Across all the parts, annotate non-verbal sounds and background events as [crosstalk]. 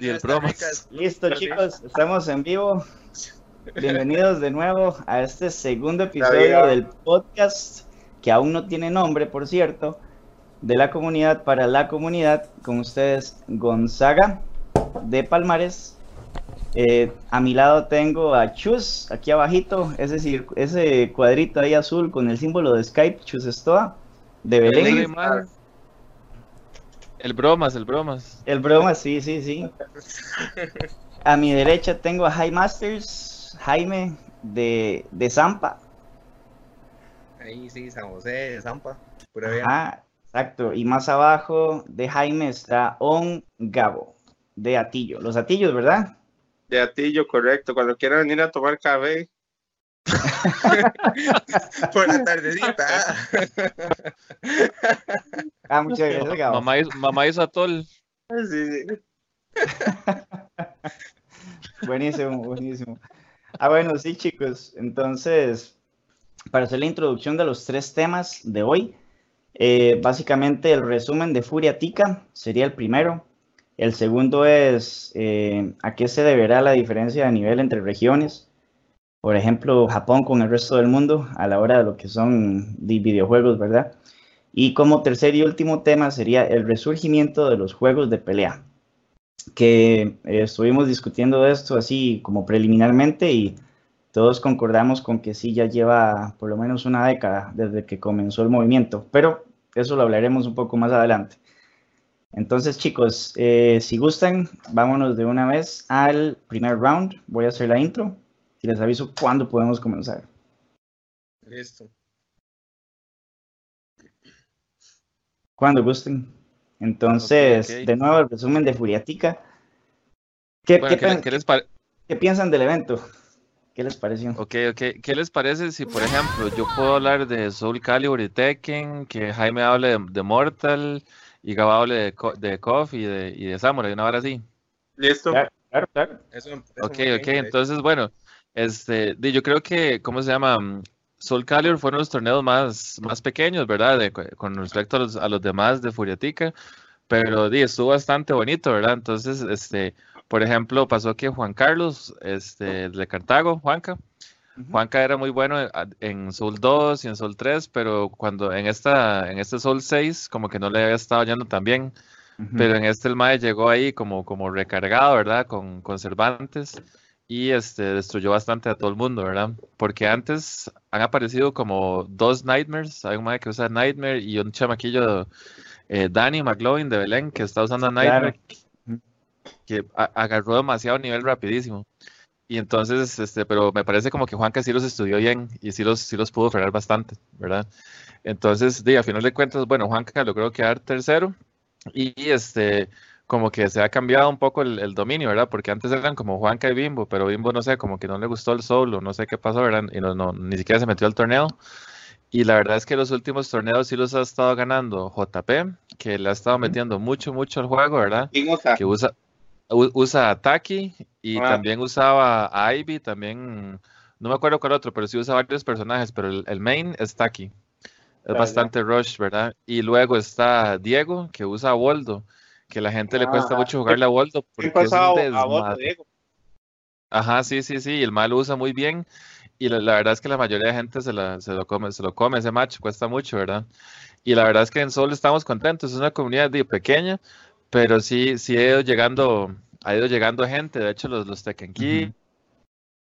Y el bromas. Listo, chicos, estamos en vivo. Bienvenidos de nuevo a este segundo episodio del podcast, que aún no tiene nombre, por cierto, de la comunidad para la comunidad. Con ustedes, Gonzaga de Palmares. Eh, a mi lado tengo a Chus, aquí abajito, es decir, ese cuadrito ahí azul con el símbolo de Skype, Chus Estoa, de Belén. El bromas, el bromas. El bromas, sí, sí, sí. A mi derecha tengo a High Masters, Jaime de, de Zampa. Ahí sí, San José de Zampa. Ah, exacto. Y más abajo de Jaime está On Gabo, de Atillo. Los Atillos, ¿verdad? De Atillo, correcto. Cuando quieran venir a tomar café, [laughs] Por la tardecita. ah, muchas gracias, Mamá, hizo, mamá hizo atol. Sí, sí. [laughs] buenísimo, buenísimo. Ah, bueno, sí, chicos. Entonces, para hacer la introducción de los tres temas de hoy, eh, básicamente el resumen de Furia Tica sería el primero. El segundo es eh, a qué se deberá la diferencia de nivel entre regiones por ejemplo, Japón con el resto del mundo a la hora de lo que son videojuegos, ¿verdad? Y como tercer y último tema sería el resurgimiento de los juegos de pelea, que eh, estuvimos discutiendo esto así como preliminarmente y todos concordamos con que sí ya lleva por lo menos una década desde que comenzó el movimiento, pero eso lo hablaremos un poco más adelante. Entonces chicos, eh, si gustan, vámonos de una vez al primer round. Voy a hacer la intro y les aviso cuándo podemos comenzar. Listo. Cuando gusten. Entonces, de nuevo el resumen de Furiatica. ¿Qué, ¿qué, piensan del evento? ¿Qué les pareció? Ok, ok. ¿Qué les parece si, por ejemplo, yo puedo hablar de Soul Calibur y Tekken, que Jaime hable de, Mortal y Gaba hable de, de KOF y de, y de Samurai, una hora así? Listo. Claro, claro. ok, ok. Entonces, bueno, este, yo creo que, ¿cómo se llama? Mm, Soul Calibur fueron los torneos más, más pequeños, ¿verdad? con respecto a los, a los, demás de Furiatica, pero di, estuvo bastante bonito, ¿verdad? Entonces, este, por ejemplo, pasó que Juan Carlos, este, de Cartago, Juanca, Juanca era muy bueno en Soul 2 y en Soul 3, pero cuando en esta en este Soul 6 como que no le había estado yendo tan bien, pero en este el Mae llegó ahí como, como recargado, ¿verdad? Con, con Cervantes y este, destruyó bastante a todo el mundo, ¿verdad? Porque antes han aparecido como dos Nightmares, hay un que usa Nightmare y un chamaquillo, eh, Danny McLovin de Belén, que está usando Nightmare, que agarró demasiado nivel rapidísimo. Y entonces, este, pero me parece como que Juanca sí los estudió bien y sí los, sí los pudo frenar bastante, ¿verdad? Entonces, a final de cuentas, bueno, Juanca logró quedar tercero y este como que se ha cambiado un poco el, dominio, ¿verdad? Porque antes eran como Juanca y Bimbo, pero Bimbo no sé, como que no le gustó el solo, no sé qué pasó, ¿verdad? Y no, no, ni siquiera se metió al torneo. Y la verdad es que los últimos torneos sí los ha estado ganando JP, que le ha estado metiendo mucho, mucho al juego, ¿verdad? Que usa, usa a Taki y ah. también usaba a Ivy, también, no me acuerdo cuál otro, pero sí usa varios personajes, pero el, main es Taki. Es bastante rush, ¿verdad? Y luego está Diego, que usa a Waldo que a la gente le cuesta mucho ah, jugarle a Waldo porque es un Diego? Ajá, sí, sí, sí, el mal usa muy bien y la, verdad es que la mayoría de gente se, se, lo come, se lo come ese match, cuesta mucho, ¿verdad? Y la verdad es que en Sol estamos contentos, es una comunidad pequeña, pero sí, sí ha ido llegando, ha ido llegando gente, de hecho los, los Tekken Key,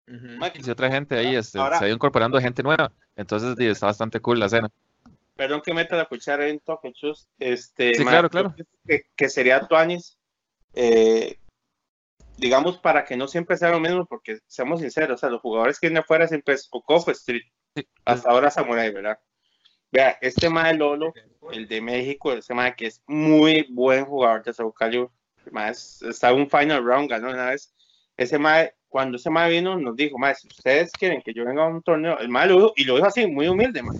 y otra gente ahí, este, se ha ido incorporando gente nueva, entonces está bastante cool la escena perdón que meta la cuchara en toque, chus. Este, sí, claro, claro. Que, sería Tuanis, eh, digamos, para que no siempre sea lo mismo, porque seamos sinceros, o sea, los jugadores que vienen afuera siempre es Okof Street, hasta ahora Samurai, ¿verdad? Vea, este de Lolo, el de México, ese mae que es muy buen jugador de Sao Calibur, está en un final round, ganó una vez. Ese mae, cuando ese mae vino, nos dijo, mae, si ustedes quieren que yo venga a un torneo, el mae lo y lo dijo así, muy humilde, mae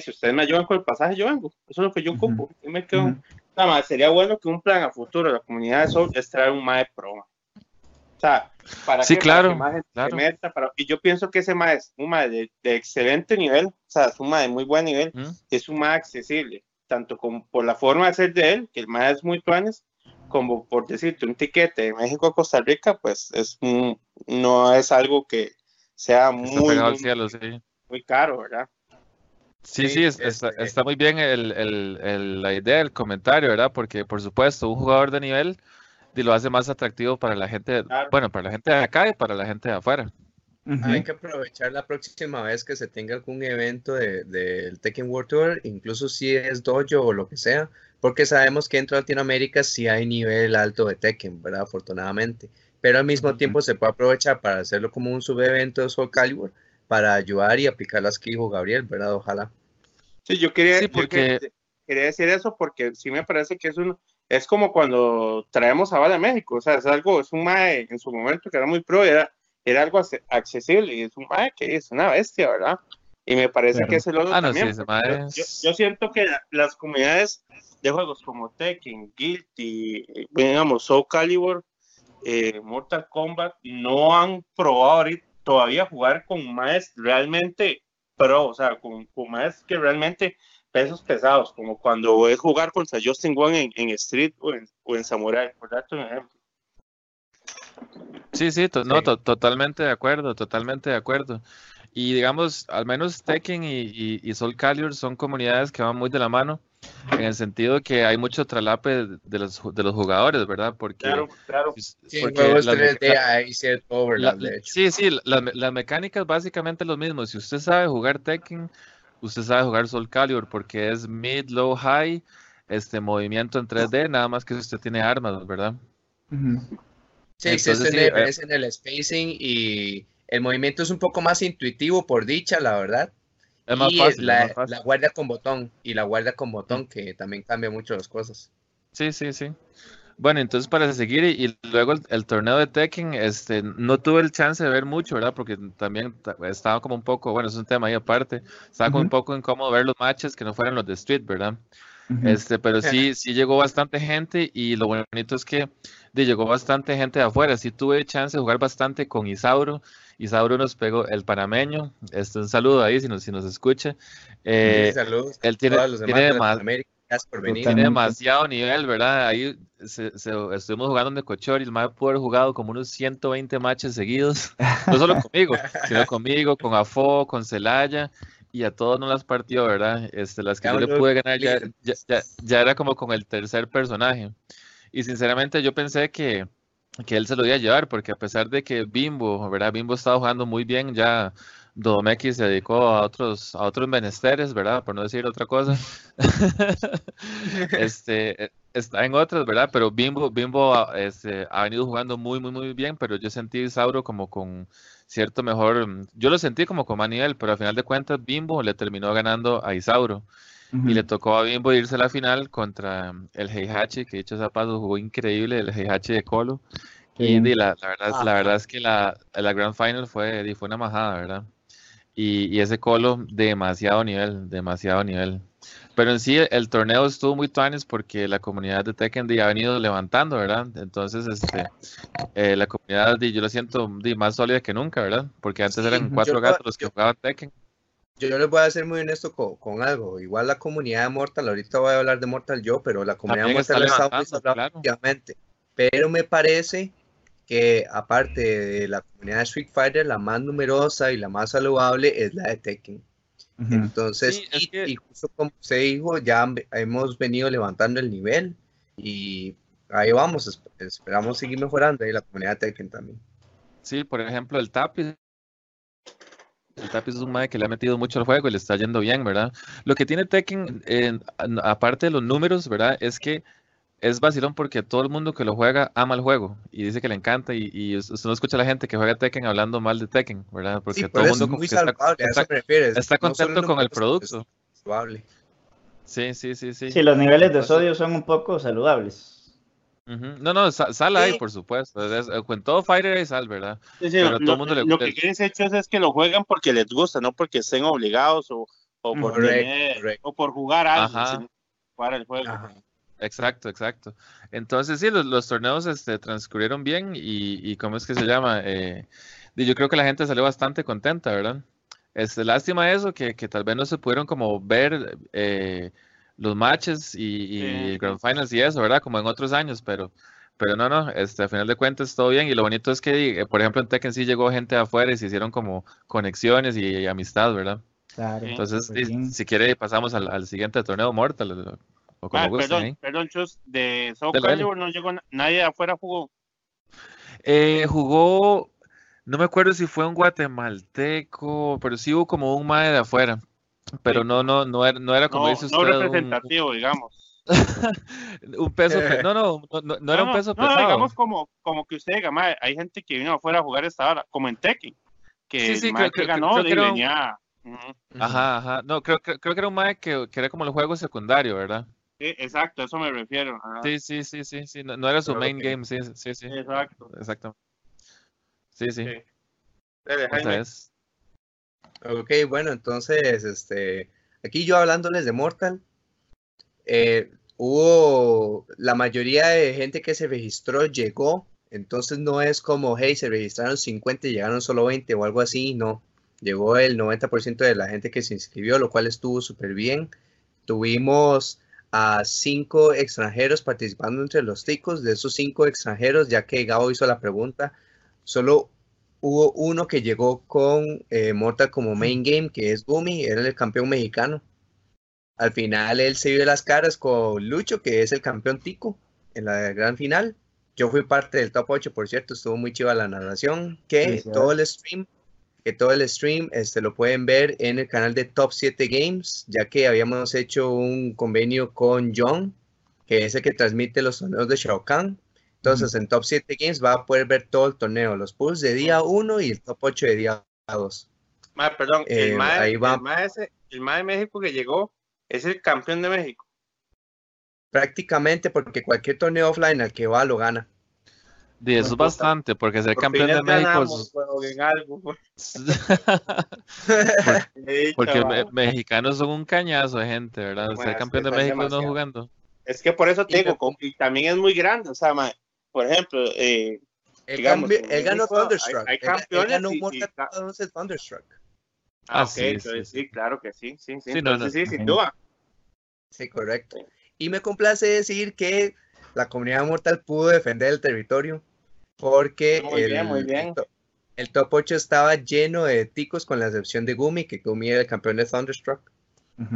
si ustedes me ayudan con el pasaje, yo vengo. Eso es lo que yo ocupo. y me quedo. Nada más, sería bueno que un plan a futuro de la comunidad de Soul es traer un MAE pro. O sea, para sí, que, claro, Se meta, para, y yo pienso que ese MAE es un MAE de, excelente nivel, o sea, es un MAE de muy buen nivel, es un MAE accesible, tanto como por la forma de ser de él, que el MAE es muy planes, como por decirte, un tiquete de México a Costa Rica, pues es no es algo que sea muy, muy, caro, ¿verdad? Sí, sí, este, está, muy bien la idea del comentario, ¿verdad? Porque, por supuesto, un jugador de nivel lo hace más atractivo para la gente, bueno, para la gente de acá y para la gente de afuera. Hay que aprovechar la próxima vez que se tenga algún evento del de, Tekken World Tour, incluso si es dojo o lo que sea, porque sabemos que dentro de Latinoamérica sí hay nivel alto de Tekken, ¿verdad? Afortunadamente. Pero al mismo tiempo se puede aprovechar para hacerlo como un subevento de Soul Calibur para ayudar y aplicar las que dijo Gabriel, ¿verdad? Ojalá. Sí, yo quería, porque... quería decir eso porque sí me parece que es un es como cuando traemos a Vale a México, o sea, es algo, es un mae en su momento que era muy pro, era, era algo accesible y es un mae que es una bestia, ¿verdad? Y me parece que ese lo ah, también. yo, siento que las comunidades de juegos como Tekken, Guilty, digamos, Soul Calibur, eh, Mortal Kombat, no han probado todavía jugar con maes realmente pro, o sea, con, con maes que realmente pesos pesados, como cuando voy a jugar contra Justin Wong en, Street o en, o en Samurai, por darte un ejemplo. Sí, sí, no, totalmente de acuerdo, totalmente de acuerdo. Y digamos, al menos Tekken y, y, Soul Calibur son comunidades que van muy de la mano, en el sentido que hay mucho tralape de los, de los jugadores, ¿verdad? Porque, claro, claro. Sí, porque Sí, sí, las mecánicas básicamente lo mismo. Si usted sabe jugar Tekken, usted sabe jugar Soul Calibur porque es mid, low, high, este movimiento en 3D, nada más que usted tiene armas, ¿verdad? Sí, Entonces, eh, es en el spacing y el movimiento es un poco más intuitivo por dicha, la verdad. Es más fácil, la, la, guardia con botón y la guardia con botón que también cambia mucho las cosas. Sí, sí, sí. Bueno, entonces para seguir y, luego el, torneo de Tekken, este, no tuve el chance de ver mucho, ¿verdad? Porque también estaba como un poco, bueno, es un tema ahí aparte, estaba como un poco incómodo ver los matches que no fueran los de Street, ¿verdad? Este, pero sí, [laughs] sí llegó bastante gente y lo bonito es que llegó bastante gente de afuera. Sí tuve chance de jugar bastante con Isauro. Isauro nos pegó el panameño. Este, un saludo ahí si nos, si nos escucha. Eh, saludos. Él tiene, tiene más, tiene demasiado nivel, ¿verdad? Ahí estuvimos jugando de Cochor y el más pudo haber jugado como unos 120 matches seguidos. No solo [laughs] conmigo, sino conmigo, con Afo, con Celaya y a todos no las partió, ¿verdad? Este, las que yo le pude ganar ya, ya, era como con el tercer personaje. Y sinceramente yo pensé que, que él se lo iba a llevar, porque a pesar de que Bimbo, ¿verdad? Bimbo estaba jugando muy bien, ya Domeki se dedicó a otros, a otros menesteres, ¿verdad? Por no decir otra cosa. [laughs] este, e, está en otras, ¿verdad? Pero Bimbo, Bimbo ah, este, ha venido jugando muy, muy, muy bien, pero yo sentí Sauro como con cierto mejor, yo lo sentí como con más nivel, pero al final de cuentas Bimbo le terminó ganando a Isauro. Y le tocó a Bimbo irse a la final contra el Heihachi, que dicho sea paso jugó increíble, el Heihachi de Colo. Y, la, la, verdad, la verdad es que la, la Grand Final fue, fue una majada, ¿verdad? Y, ese colo, demasiado nivel, demasiado nivel. Pero en sí, el torneo estuvo muy tuanes porque la comunidad de Tekken ha venido levantando, ¿verdad? Entonces, este, eh, la comunidad, yo lo siento más sólida que nunca, ¿verdad? Porque antes eran cuatro gatos los que jugaban Tekken. Yo, les voy a ser muy honesto con, algo. Igual la comunidad de Mortal, ahorita voy a hablar de Mortal yo, pero la comunidad de Mortal está, está obviamente. Pero me parece que aparte de la comunidad de Street Fighter, la más numerosa y la más saludable es la de Tekken. Entonces, y, justo como se dijo, ya hemos venido levantando el nivel y ahí vamos, esperamos seguir mejorando ahí la comunidad de Tekken también. Sí, por ejemplo, el Tapis. El Tapis es un mae que le ha metido mucho al juego y le está yendo bien, ¿verdad? Lo que tiene Tekken, aparte de los números, ¿verdad? Es que es vacilón porque todo el mundo que lo juega ama el juego y dice que le encanta y, y usted no escucha a la gente que juega Tekken hablando mal de Tekken, ¿verdad? Porque todo el mundo está, contento con el producto. Sí, sí, sí, sí. Sí, los niveles de sodio son un poco saludables. No, no, sal, ahí, por supuesto. con todo Fighter hay sal, ¿verdad? Sí, Pero lo, todo mundo le, lo que quieren hecho es que lo juegan porque les gusta, no porque estén obligados o, o, por, o por jugar algo, para el juego. Exacto, exacto. Entonces sí, los, torneos este, transcurrieron bien y, ¿cómo es que se llama? Eh, yo creo que la gente salió bastante contenta, ¿verdad? Es este, lástima eso, que, tal vez no se pudieron como ver, eh, los matches y, Grand Finals y eso, ¿verdad? Como en otros años, pero, pero no, no, este, al final de cuentas todo bien y lo bonito es que, eh, por ejemplo, en Tekken sí llegó gente de afuera y se hicieron como conexiones y, amistad, ¿verdad? Claro. Entonces, si, quiere, pasamos al, siguiente torneo Mortal. O como ah, perdón, perdón, Chus, de South Calibur no llegó nadie de afuera jugó. Eh, jugó, no me acuerdo si fue un guatemalteco, pero sí hubo como un mae de afuera. Pero no, no, no era, no era como dice usted. No representativo, digamos. [laughs] un peso, no, no, no, no, era un peso pesado. No, digamos como, como que usted diga, mae, hay gente que vino afuera a jugar esta hora, como en Tekken, que sí, sí, creo, que ganó y venía... Ajá, ajá, no, creo, creo, creo que era un mae que, que era como el juego secundario, ¿verdad? Sí, exacto, eso me refiero. Sí, sí, sí, sí, sí, no, era su main game, sí, sí, sí. Exacto. Exacto. Sí, sí. sí. es. Ok, bueno, entonces, este, aquí yo hablándoles de Mortal, eh, hubo la mayoría de gente que se registró llegó, entonces no es como, hey, se registraron 50 y llegaron solo 20 o algo así, no. Llegó el 90% de la gente que se inscribió, lo cual estuvo súper bien. Tuvimos a cinco extranjeros participando entre los ticos. De esos cinco extranjeros, ya que Gabo hizo la pregunta, solo hubo uno que llegó con eh, Mortal como main game, que es Gumi, era el campeón mexicano. Al final él se vio las caras con Lucho, que es el campeón tico en la gran final. Yo fui parte del top 8, por cierto, estuvo muy chiva la narración, que todo el stream que todo el stream este, lo pueden ver en el canal de Top 7 Games, ya que habíamos hecho un convenio con John, que es el que transmite los torneos de Shao Kahn. Entonces, en Top 7 Games va a poder ver todo el torneo, los pools de día 1 y el top 8 de día 2. perdón, el, eh, el, de México que llegó es el campeón de México. Prácticamente porque cualquier torneo offline al que va lo gana. Y eso es bastante, porque ser campeón de México. [laughs] porque, mexicanos son un cañazo de gente, ¿verdad? ser campeón de México no jugando. Es que por eso tengo, y, también es muy grande, o sea, por ejemplo, eh, el, ganó Thunderstruck. Hay, campeones. ganó Thunderstruck. Ah, ah ok, sí, sí, claro que sí, sí, sí. sí, sí, sin duda. Sí, correcto. Y me complace decir que la comunidad mortal pudo defender el territorio porque el, top 8 estaba lleno de ticos con la excepción de Gumi, que Gumi era el campeón de Thunderstruck.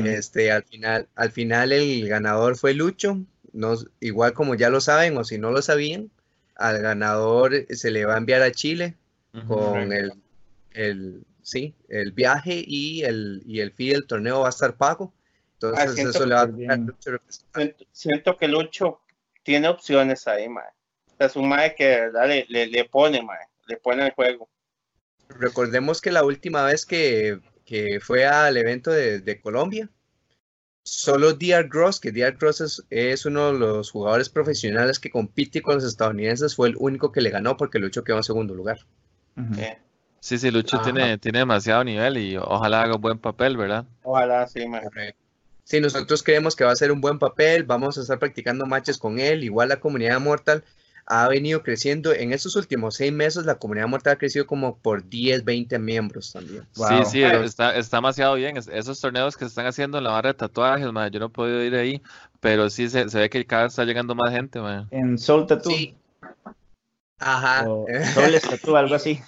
este, al, final, al final el ganador fue Lucho, no, igual como ya lo saben o si no lo sabían, al ganador se le va a enviar a Chile con el, el, sí, el viaje y el, y el fee del torneo va a estar pago. Entonces eso le va a Lucho siento, que Lucho tiene opciones ahí, man es un mae que le, le, pone, mae, le pone el juego. Recordemos que la última vez que, que fue al evento de, de Colombia, solo DR Gross, que DR Gross es, es, uno de los jugadores profesionales que compite con los estadounidenses, fue el único que le ganó porque Lucho quedó en segundo lugar. Sí, sí, Lucho tiene, tiene demasiado nivel y ojalá haga un buen papel, ¿verdad? Ojalá, sí, man. Sí, nosotros creemos que va a ser un buen papel, vamos a estar practicando matches con él, igual la comunidad Mortal ha venido creciendo. En estos últimos seis meses, la comunidad mortal ha crecido como por 10, 20 miembros también. Sí, sí, está, está demasiado bien. esos torneos que se están haciendo en la barra de tatuajes, yo no he podido ir ahí, pero sí se, ve que cada vez está llegando más gente. En Soul Tattoo. Sí. Ajá. [laughs] Soul Tattoo, algo así.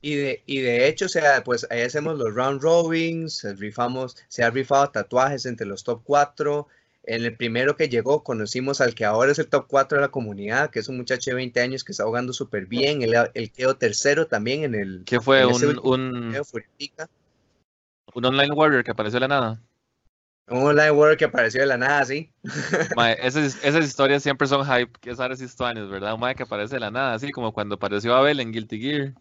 Y de, y de hecho, o sea, pues ahí hacemos los round robins, rifamos, se han rifado tatuajes entre los top 4, en el primero que llegó conocimos al que ahora es el top 4 de la comunidad, que es un muchacho de 20 años que está jugando súper bien. Él, quedó tercero también en el... ¿Qué fue? Un, un, un, online warrior que apareció de la nada. Un online warrior que apareció de la nada, sí. [laughs] esas, esas, historias siempre son hype, que es Ares Histuanes, ¿verdad? Un mae que aparece de la nada, así como cuando apareció Abel en Guilty Gear.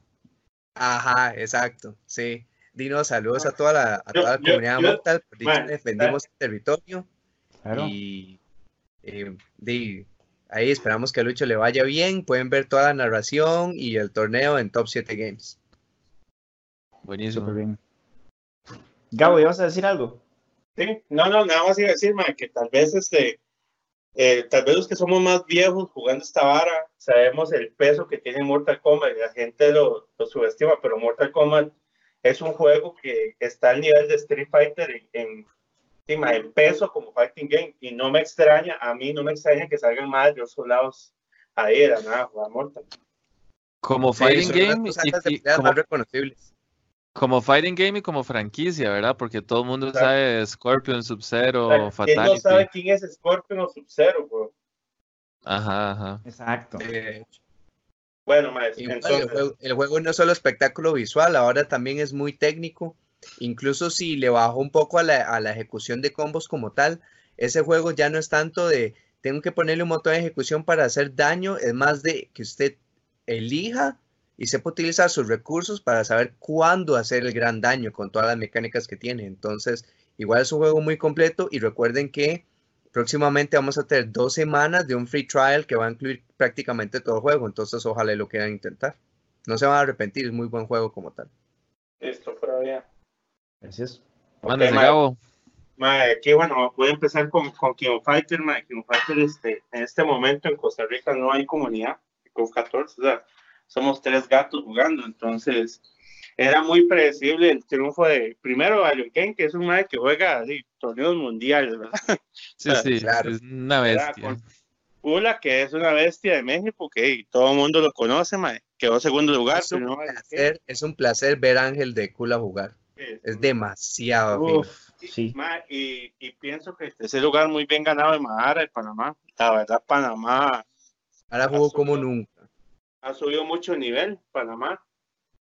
Ajá, exacto, sí. Dinos saludos a toda la, a toda la comunidad mortal, defendimos el territorio y eh, ahí esperamos que a Lucho le vaya bien. Pueden ver toda la narración y el torneo en Top 7 Games. Buenísimo. bien. Gabo, ¿ibas a decir algo? Sí, no, no, nada más iba a decir, que tal vez este, eh, tal vez los que somos más viejos jugando esta vara, sabemos el peso que tiene Mortal Kombat y la gente lo, subestima, pero Mortal Kombat es un juego que está al nivel de Street Fighter en el peso como fighting game. Y no me extraña, a mí no me extraña que salgan más de los lados ahí de la nada, jugar Mortal. Como fighting game y, como, reconocibles. Como fighting game y como franquicia, ¿verdad? Porque todo el mundo sabe Scorpion, Sub-Zero, Fatality. ¿Quién no sabe quién es Scorpion o Sub-Zero, bro? Ajá, ajá. Exacto. bueno, maestro, entonces... el, juego, no es solo espectáculo visual, ahora también es muy técnico. Incluso si le bajo un poco a la, ejecución de combos como tal, ese juego ya no es tanto de tengo que ponerle un motor de ejecución para hacer daño, es más de que usted elija y sepa utilizar sus recursos para saber cuándo hacer el gran daño con todas las mecánicas que tiene. Entonces, igual es un juego muy completo y recuerden que próximamente vamos a tener dos semanas de un free trial que va a incluir prácticamente todo el juego. Entonces, ojalá lo quieran intentar. No se van a arrepentir, es muy buen juego como tal. Listo, por allá. Gracias. Okay, Gabo. aquí, bueno, voy a empezar con, con King Fighter. King Fighter, este, en este momento en Costa Rica no hay comunidad con 14, o sea, somos tres gatos jugando, entonces era muy predecible el triunfo de primero Alien Ken, que es un madre que juega así, torneos mundiales, ¿verdad? [laughs] Sí, sí, claro. es una bestia. Pula, que es una bestia de México, que todo el mundo lo conoce, madre, quedó segundo lugar. Es un, placer, es un placer ver a Ángel de Cula jugar. Es demasiado. sí. y, y, pienso que ese lugar muy bien ganado de Mahara, de Panamá. La verdad, Panamá Ahora jugó como nunca. Ha subido mucho el nivel, Panamá.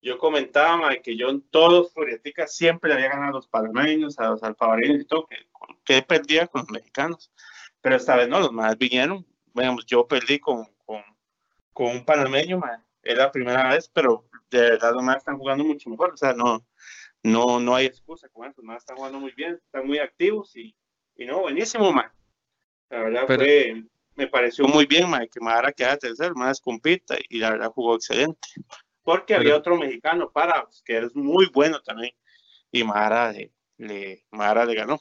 Yo comentaba que yo en todos Furiatica siempre le había ganado a los panameños, a los alfabareños y todo, que, que, perdía con los mexicanos. Pero esta vez no, los más vinieron. Bueno, yo perdí con, con, con un panameño, era la primera vez, pero de verdad los más están jugando mucho mejor. O sea, no, no, no hay excusa con eso. Los están jugando muy bien, están muy activos y, y no, buenísimo, man. La verdad fue me pareció muy bien que Mara queda tercero, más compita y la verdad jugó excelente. Porque había otro mexicano para que es muy bueno también y Mara le, Mara le ganó.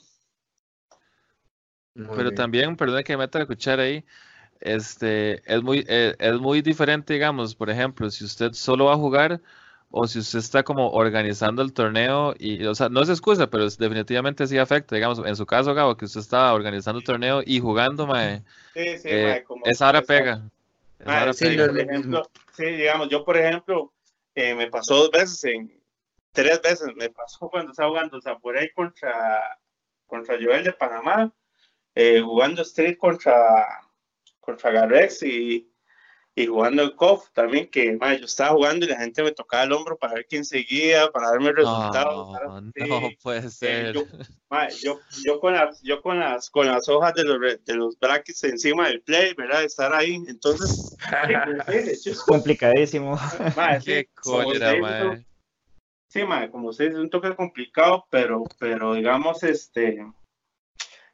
Pero también, perdón que me meta la cuchara ahí, este, es muy, eh, es muy diferente, digamos, por ejemplo, si usted solo va a jugar o si usted está como organizando el torneo y, o sea, no es excusa, pero definitivamente sí afecta, digamos, en su caso, Gabo, que usted estaba organizando el torneo y jugando, mae, sí, sí, eh, esa hora pega. sí, ejemplo, sí, digamos, yo por ejemplo, eh, me pasó dos veces, en, tres veces me pasó cuando estaba jugando ahí contra, contra Joel de Panamá, eh, jugando Street contra, contra Garrex y y jugando el COF también, que yo estaba jugando y la gente me tocaba el hombro para ver quién seguía, para darme el resultado. No, puede ser. yo, yo, con las, yo con las, con las hojas de los, de los brackets encima del play, ¿verdad? Estar ahí, entonces. [laughs] es complicadísimo. [laughs] Qué cólera, Sí, como ustedes, es un toque complicado, pero, pero digamos, este.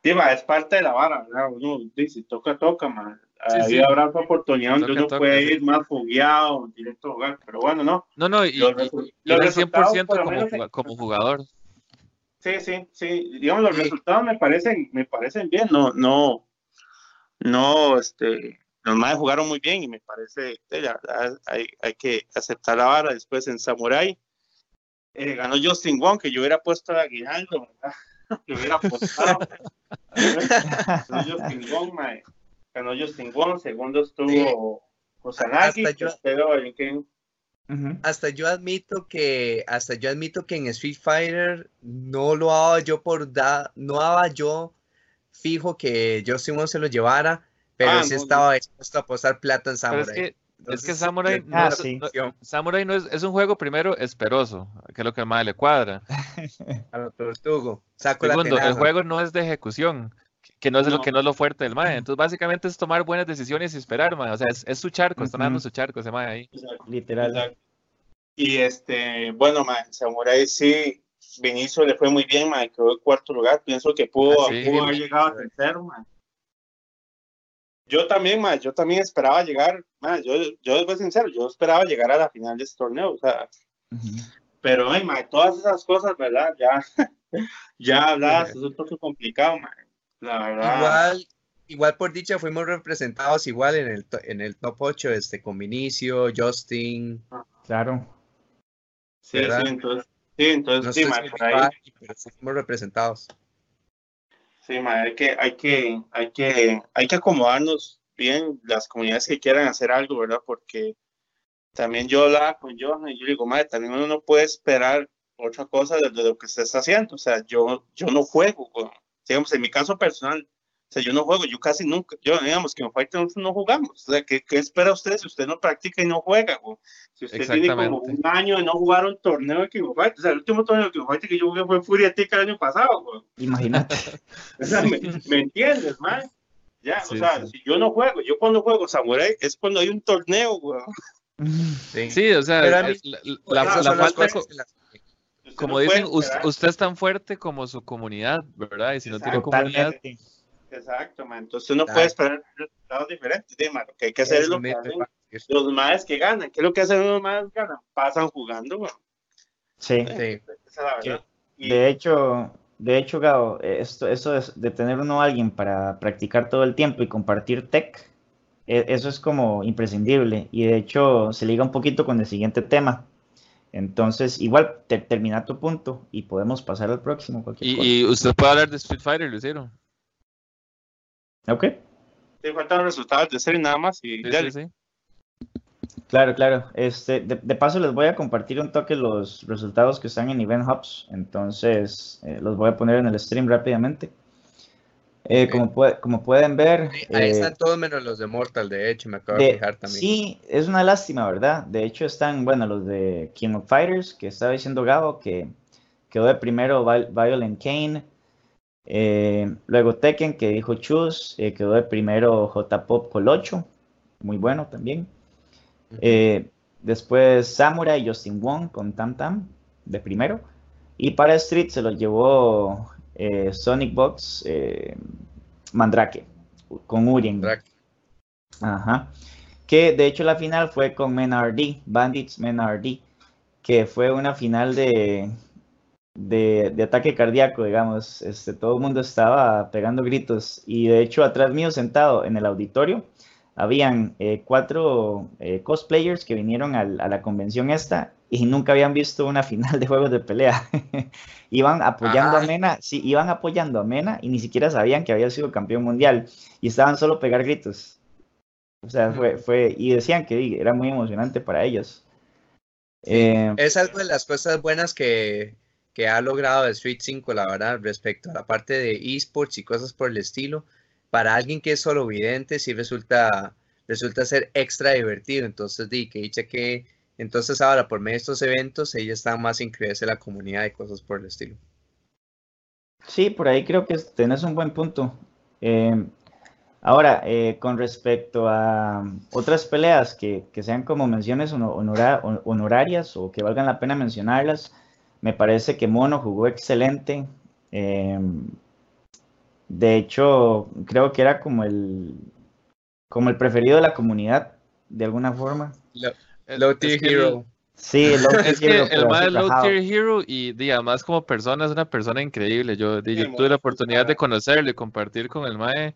Diva, es parte de la vara, ¿verdad? Uno dice, toca, toca, man ahí habrá oportunidad donde uno puede ir más fogueado, directo a jugar, pero bueno, no. No, no, y, los, 100% como, como, jugador. Sí, sí, sí, digamos, los resultados me parecen, me parecen bien, no, no, no, este, los más jugaron muy bien y me parece, la verdad, hay, hay que aceptar la vara. Después en Samurai eh, ganó Justin Wong, que yo hubiera puesto a aguinaldo, ¿verdad? Yo hubiera apostado. Justin Wong, mae. Ganó Justin Wong, segundo estuvo Kusanagi, hasta yo admito que hasta yo admito que en Street Fighter no lo daba yo por da, no daba yo fijo que Justin Wong se lo llevara, pero ah, sí estaba dispuesto a apostar plata en Samurai. Es que, Samurai, no, es, Samurai no es, un juego primero esperoso, que es lo que más le cuadra. a lo tortugo. Segundo, el juego no es de ejecución que no es lo que no es lo fuerte del MAE. Entonces, básicamente es tomar buenas decisiones y esperar, mae. O sea, es, su charco, está dando su charco ese MAE ahí. Literal. Y este, bueno, mae, Samurai sí, Vinicio le fue muy bien, mae, quedó en cuarto lugar. Pienso que pudo, ah, haber llegado a tercero, mae. Yo también, mae, yo también esperaba llegar, mae, yo, yo voy sincero, yo esperaba llegar a la final de este torneo, o sea, pero, ay, mae, todas esas cosas, ¿verdad? Ya, [laughs] ya hablabas, es un poco complicado, mae Igual, igual por dicha fuimos representados igual en el, en el top 8, este, con Vinicio, Justin. Claro. Sí, sí, entonces, sí, entonces sí, fuimos representados. Hay que, hay que, hay que, hay que acomodarnos bien las comunidades que quieran hacer algo, ¿verdad? Porque también yo hablaba con Johan y yo digo, madre, también uno no puede esperar otra cosa de, lo que se está haciendo. O sea, yo, yo no juego, digamos, en mi caso personal, o sea, yo no juego, yo casi nunca, yo digamos que en Fighter nosotros no jugamos. O sea, ¿qué, ¿qué, espera usted si usted no practica y no juega? Si usted tiene como un año de no jugar un torneo de King of Fighters, o sea, el último torneo de King of Fighters que yo jugué fue Furia Tica el año pasado. Imagínate. [laughs] o sea, ¿me, ¿me entiendes, man? Ya, o sea, si yo no juego, yo cuando juego Samurai es cuando hay un torneo, güey. Sí. o sea, la, la, la falta, como dicen, usted, es tan fuerte como su comunidad, ¿verdad? Y si no tiene comunidad. Exacto, man. Entonces uno puede esperar resultados diferentes, ¿sí, man? Lo que hay que hacer es lo que hacen los más que ganan. ¿Qué es lo que hacen los más que ganan? Pasan jugando. Sí. sí. De hecho, de hecho, Gao, esto, eso de tener uno a alguien para practicar todo el tiempo y compartir tech, e, eso es como imprescindible. Y de hecho, se liga un poquito con el siguiente tema. Entonces, igual, termina tu punto y podemos pasar al próximo. Y, usted puede hablar de Street Fighter, lo hicieron. Ok. Sí, faltan los resultados de serie nada más y sí, sí, Claro, claro. Este, de, paso les voy a compartir un toque los resultados que están en Event Hubs. Entonces, eh, los voy a poner en el stream rápidamente. Eh, como, como pueden ver. ahí eh, están todos menos los de Mortal, de hecho, me acabo de, fijar también. Sí, es una lástima, ¿verdad? De hecho, están, bueno, los de King of Fighters, que estaba diciendo Gabo, que quedó de primero Violent Kane. Luego Tekken, que dijo Chus, quedó de primero J-Pop Colocho, muy bueno también. Eh, después Samurai y Justin Wong con Tam Tam de primero. Y para Street se lo llevó eh, Sonic Box eh, Mandrake con Urien. Ajá. Que de hecho la final fue con Menardi, Bandits Menardi, que fue una final de, de, de, ataque cardíaco, digamos. Este, todo el mundo estaba pegando gritos. Y de hecho, atrás mío, sentado en el auditorio, habían eh, cuatro eh, cosplayers que vinieron a la convención esta y nunca habían visto una final de juegos de pelea. [laughs] iban apoyando a Mena, sí, iban apoyando a Mena y ni siquiera sabían que había sido campeón mundial y estaban solo pegar gritos. O sea, fue, fue, y decían que era muy emocionante para ellos. Eh, es algo de las cosas buenas que, que ha logrado Street 5, la verdad, respecto a la parte de esports y cosas por el estilo para alguien que es solo vidente sí resulta, resulta ser extra divertido. Entonces, di que dice que entonces ahora por medio de estos eventos ellos están más incluidos en la comunidad y cosas por el estilo. Sí, por ahí creo que tenés un buen punto. Em, ahora, eh, con respecto a otras peleas que, sean como menciones honorarias o que valgan la pena mencionarlas, me parece que Mono jugó excelente. Em, de hecho, creo que era como el, como el preferido de la comunidad, de alguna forma. Low, Tier Hero. Sí, Low [laughs] Tier es que el más Low Tier Hero y además como persona es una persona increíble. Yo, tuve la oportunidad de conocerlo y compartir con el Mae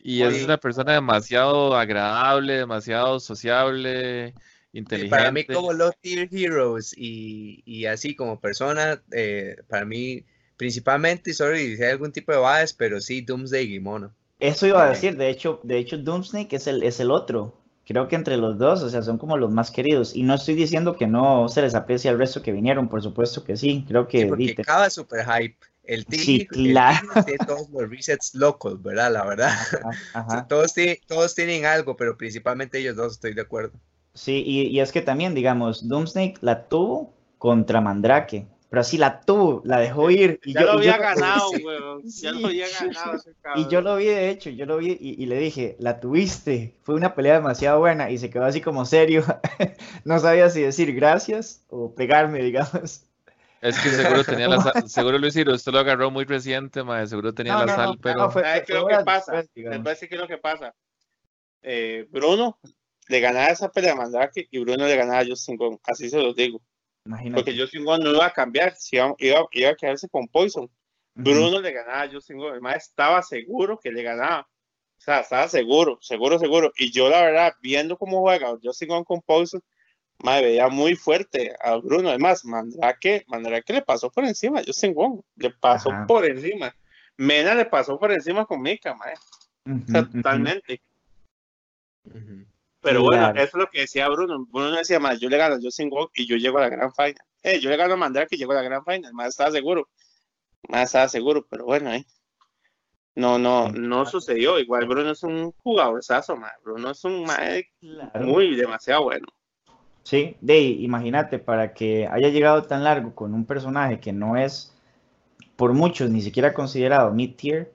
y es una persona demasiado agradable, demasiado sociable, inteligente. para mí como Low Tier Heroes y, y así como persona, eh, para mí Principalmente, sorry si hay algún tipo de bias, pero sí Doomsday y Mono. Eso iba a decir, de hecho, de hecho Doomsday es el, es el otro. Creo que entre los dos, o sea, son como los más queridos. Y no estoy diciendo que no se les aprecia al resto que vinieron, por supuesto que sí. Creo que. Sí, porque cada super hype. El team, sí, claro. tiene todos los resets locos, ¿verdad? La verdad. [laughs] todos, tienen, todos tienen algo, pero principalmente ellos dos estoy de acuerdo. Sí, y, y es que también, digamos, Doomsday la tuvo contra Mandrake pero así la tuvo, la dejó ir. Y ya yo, lo había [laughs] ganado, weón. Ya lo había ganado ese cabrón. Y yo lo vi, de hecho, yo lo vi y, le dije, la tuviste. Fue una pelea demasiado buena y se quedó así como serio. [laughs] no sabía si decir gracias o pegarme, digamos. Es que seguro tenía la sal, [laughs] seguro Luis Ciro, esto lo agarró muy reciente, madre, seguro tenía la sal, pero... ¿Sabes qué es lo que pasa? Les voy a decir qué es lo que pasa. Eh, Bruno le ganaba esa pelea a Mandrake y Bruno le ganaba a Justin Gong, así se los digo. Porque Justin Wong no iba a cambiar, iba, iba, a quedarse con Poison. Bruno le ganaba a Justin Wong, además estaba seguro que le ganaba. O sea, estaba seguro, seguro, seguro. Y yo, la verdad, viendo cómo juega Justin Wong con Poison, me veía muy fuerte a Bruno. Además, Mandrake, Mandrake le pasó por encima a Justin Wong, le pasó por encima. Mena le pasó por encima con Mika, mae. totalmente. Pero bueno, eso es lo que decía Bruno. Bruno decía, más yo le gano yo sin walk y yo llego a la gran final. Eh, yo le gano a Mandar que llego a la gran final. Más estaba seguro. Más estaba seguro, pero bueno, eh. No, no, no sucedió. Igual Bruno es un jugador más. Bruno es un muy demasiado bueno. Sí, de imagínate, para que haya llegado tan largo con un personaje que no es por muchos ni siquiera considerado mid-tier.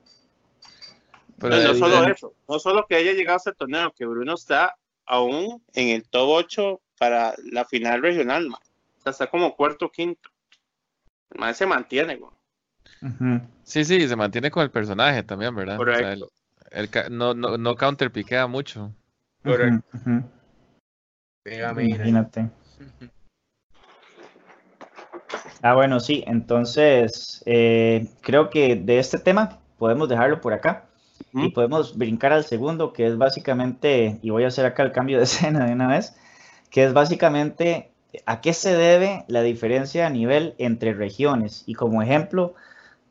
Pero no solo eso, no solo que haya llegado a ese torneo, que Bruno está aún en el top 8 para la final regional, O sea, está como cuarto quinto. El se mantiene, güey. Sí, sí, se mantiene con el personaje también, ¿verdad? Correcto. el, no, no, no counterpiquea mucho. Correcto. Imagínate. Ah, bueno, sí, entonces eh, creo que de este tema podemos dejarlo por acá y podemos brincar al segundo, que es básicamente, y voy a hacer acá el cambio de [laughs] escena de una vez, que es básicamente a qué se debe la diferencia a nivel entre regiones. Y como ejemplo,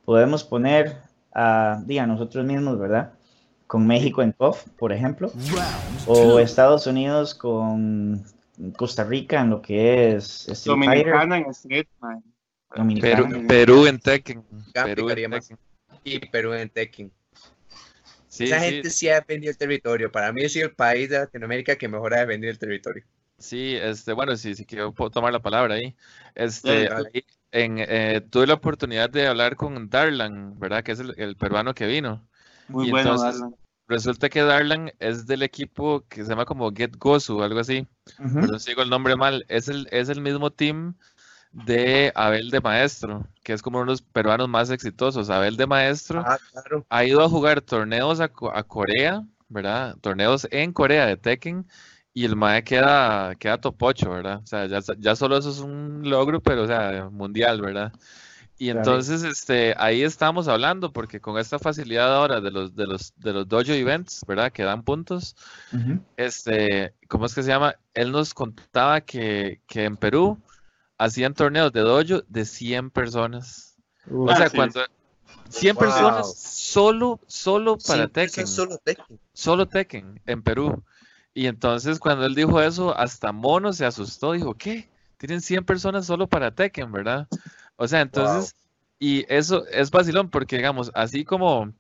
podemos poner a, a nosotros mismos, ¿verdad? Con México en COF, por ejemplo, o Estados Unidos con Costa Rica en lo que es Street Dominicana en Street Perú, en Tekken. Perú en Tekken. Y Perú en Tekken. Esa gente sí ha defendido el territorio. Para mí es el país de Latinoamérica que mejor ha defendido el territorio. Sí, este, bueno, sí, sí quiero tomar la palabra ahí. Este, en, eh, tuve la oportunidad de hablar con Darlan, ¿verdad? Que es el, peruano que vino. Muy bueno, Darlan. Resulta que Darlan es del equipo que se llama como Get Gosu, algo así. No sigo el nombre mal. Es el, es el mismo team de Abel de Maestro, que es como uno de los peruanos más exitosos. Abel de Maestro ah, ha ido a jugar torneos a, a, Corea, ¿verdad? Torneos en Corea de Tekken y el MAE queda, queda top 8, ¿verdad? O sea, ya, ya solo eso es un logro, pero o sea, mundial, ¿verdad? Y entonces este, ahí estamos hablando, porque con esta facilidad ahora de los, de los, de los dojo events, ¿verdad? Que dan puntos, este, ¿cómo es que se llama? Él nos contaba que, que en Perú hacían torneos de dojo de 100 personas. o sea, cuando 100 personas solo, solo para Tekken. Solo Tekken. Solo Tekken en Perú. Y entonces cuando él dijo eso, hasta Mono se asustó, dijo, ¿qué? Tienen 100 personas solo para Tekken, ¿verdad? O sea, entonces, y eso es vacilón porque, digamos, así como,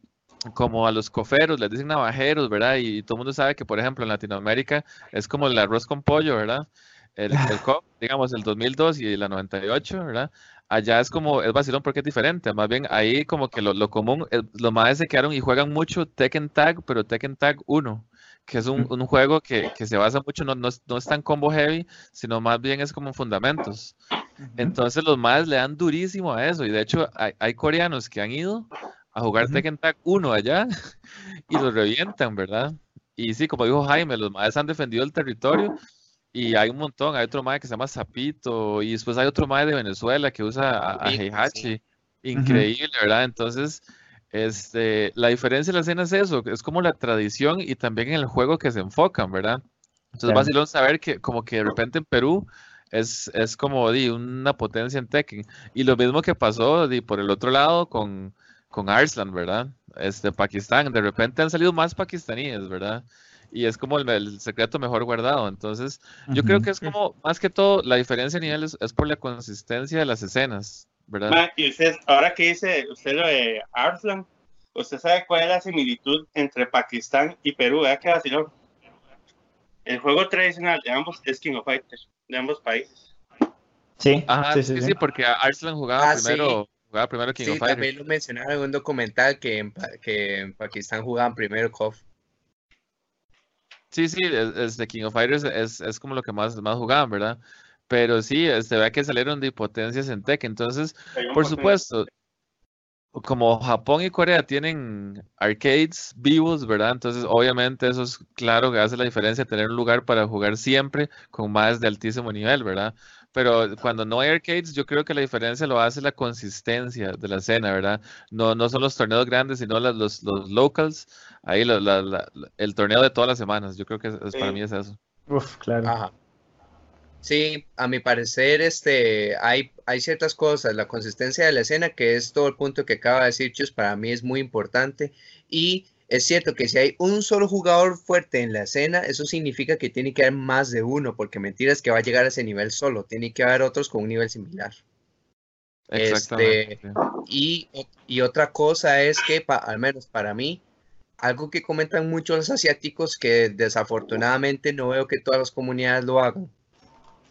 como a los coferos les dicen navajeros, ¿verdad? Y, todo el mundo sabe que, por ejemplo, en Latinoamérica es como el arroz con pollo, ¿verdad? El, [laughs] el COP, digamos, el 2002 y la 98, ¿verdad? Allá es como, es vacilón porque es diferente. Más bien ahí como que lo, lo común, los más se quedaron y juegan mucho Tekken Tag, pero Tekken Tag 1 que es un, un juego que, que, se basa mucho, no, no, es, no, es, tan combo heavy, sino más bien es como fundamentos. Entonces los más le dan durísimo a eso, y de hecho hay, hay coreanos que han ido a jugar Tekken Tag 1 allá [laughs] y los revientan, ¿verdad? Y sí, como dijo Jaime, los más han defendido el territorio y hay un montón, hay otro mae que se llama Zapito y después hay otro mae de Venezuela que usa a, a Heihachi. Increíble, ¿verdad? Entonces, este, la diferencia de la escena es eso, es como la tradición y también en el juego que se enfocan, ¿verdad? Entonces, es vacilón saber que como que de repente en Perú es, es como di, una potencia en Tekken. Y lo mismo que pasó di, por el otro lado con, con Arslan, ¿verdad? Este, Pakistán, de repente han salido más pakistaníes, ¿verdad? Y es como el, secreto mejor guardado. Entonces, yo creo que es como, más que todo, la diferencia a nivel es por la consistencia de las escenas, y usted, ahora que dice usted lo de Arslan, ¿usted sabe cuál es la similitud entre Pakistán y Perú? ¿Verdad que vaciló? El juego tradicional de ambos es King of Fighters, de ambos países. Sí, sí, sí, sí, porque Arslan jugaba ah, primero. Jugaba primero King of Fighters. También lo mencionaron en un documental que en, que en Pakistán jugaban primero KOF. Sí, sí, es, de King of Fighters es, es, como lo que más, más jugaban, ¿verdad? Pero sí, se este, ve que salieron de potencias en tech. Entonces, por supuesto, como Japón y Corea tienen arcades vivos, ¿verdad? Entonces, obviamente, eso es claro que hace la diferencia tener un lugar para jugar siempre con más de altísimo nivel, ¿verdad? Pero cuando no hay arcades, yo creo que la diferencia lo hace la consistencia de la escena, ¿verdad? No, no son los torneos grandes, sino los, los, locals, ahí el torneo de todas las semanas. Yo creo que para mí es eso. Uf, claro. Ajá. Sí, a mi parecer, este, hay, hay ciertas cosas, la consistencia de la escena, que es todo el punto que acaba de decir Chus, para mí es muy importante. Y es cierto que si hay un solo jugador fuerte en la escena, eso significa que tiene que haber más de uno, porque mentira es que va a llegar a ese nivel solo, tiene que haber otros con un nivel similar. Este, y, y, otra cosa es que, al menos para mí, algo que comentan mucho los asiáticos, que desafortunadamente no veo que todas las comunidades lo hagan,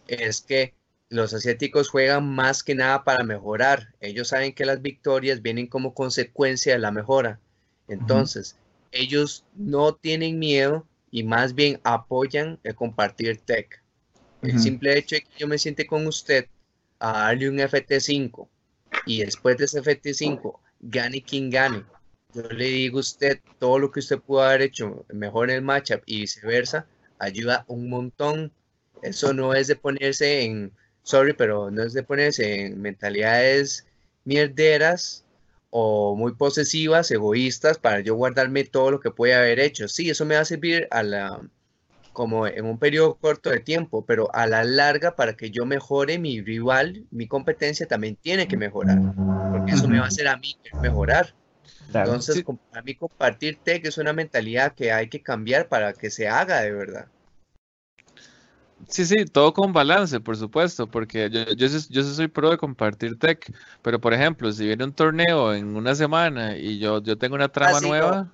es que los asiáticos juegan más que nada para mejorar. Ellos saben que las victorias vienen como consecuencia de la mejora. Entonces, ellos no tienen miedo y más bien apoyan el compartir tech. El simple hecho de que yo me siente con usted a darle un FT5 y después de ese FT5 gane quien gane. Yo le digo a usted todo lo que usted pudo haber hecho mejor en el matchup y viceversa, ayuda un montón. Eso no es de ponerse en, sorry, pero no es de ponerse en mentalidades mierderas o muy posesivas, egoístas, para yo guardarme todo lo que puede haber hecho. Sí, eso me va a servir a la, como en un periodo corto de tiempo, pero a la larga para que yo mejore mi rival, mi competencia también tiene que mejorar, porque eso me va a hacer a mí mejorar. Entonces, para mí compartir tech es una mentalidad que hay que cambiar para que se haga de verdad. Sí, sí, todo con balance, por supuesto, porque yo, yo, yo, soy pro de compartir tech, pero por ejemplo, si viene un torneo en una semana y yo, yo tengo una trama ah, nueva,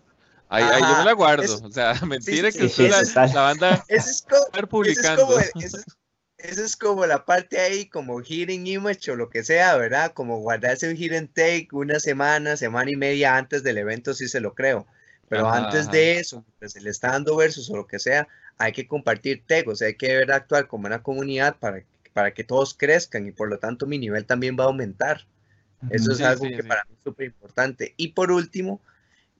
Ahí, yo me la guardo. o sea, [laughs] mentira que la, la, banda [laughs] es como, publicando. Esa es, como la parte ahí, como hidden image o lo que sea, ¿verdad? Como guardarse un hidden take una semana, semana y media antes del evento, sí se lo creo. Pero antes de eso, pues se le está dando versos o lo que sea, hay que compartir sea, hay que ver actuar como una comunidad para, para que todos crezcan y por lo tanto mi nivel también va a aumentar. Eso es algo que para mí es súper importante. Y por último,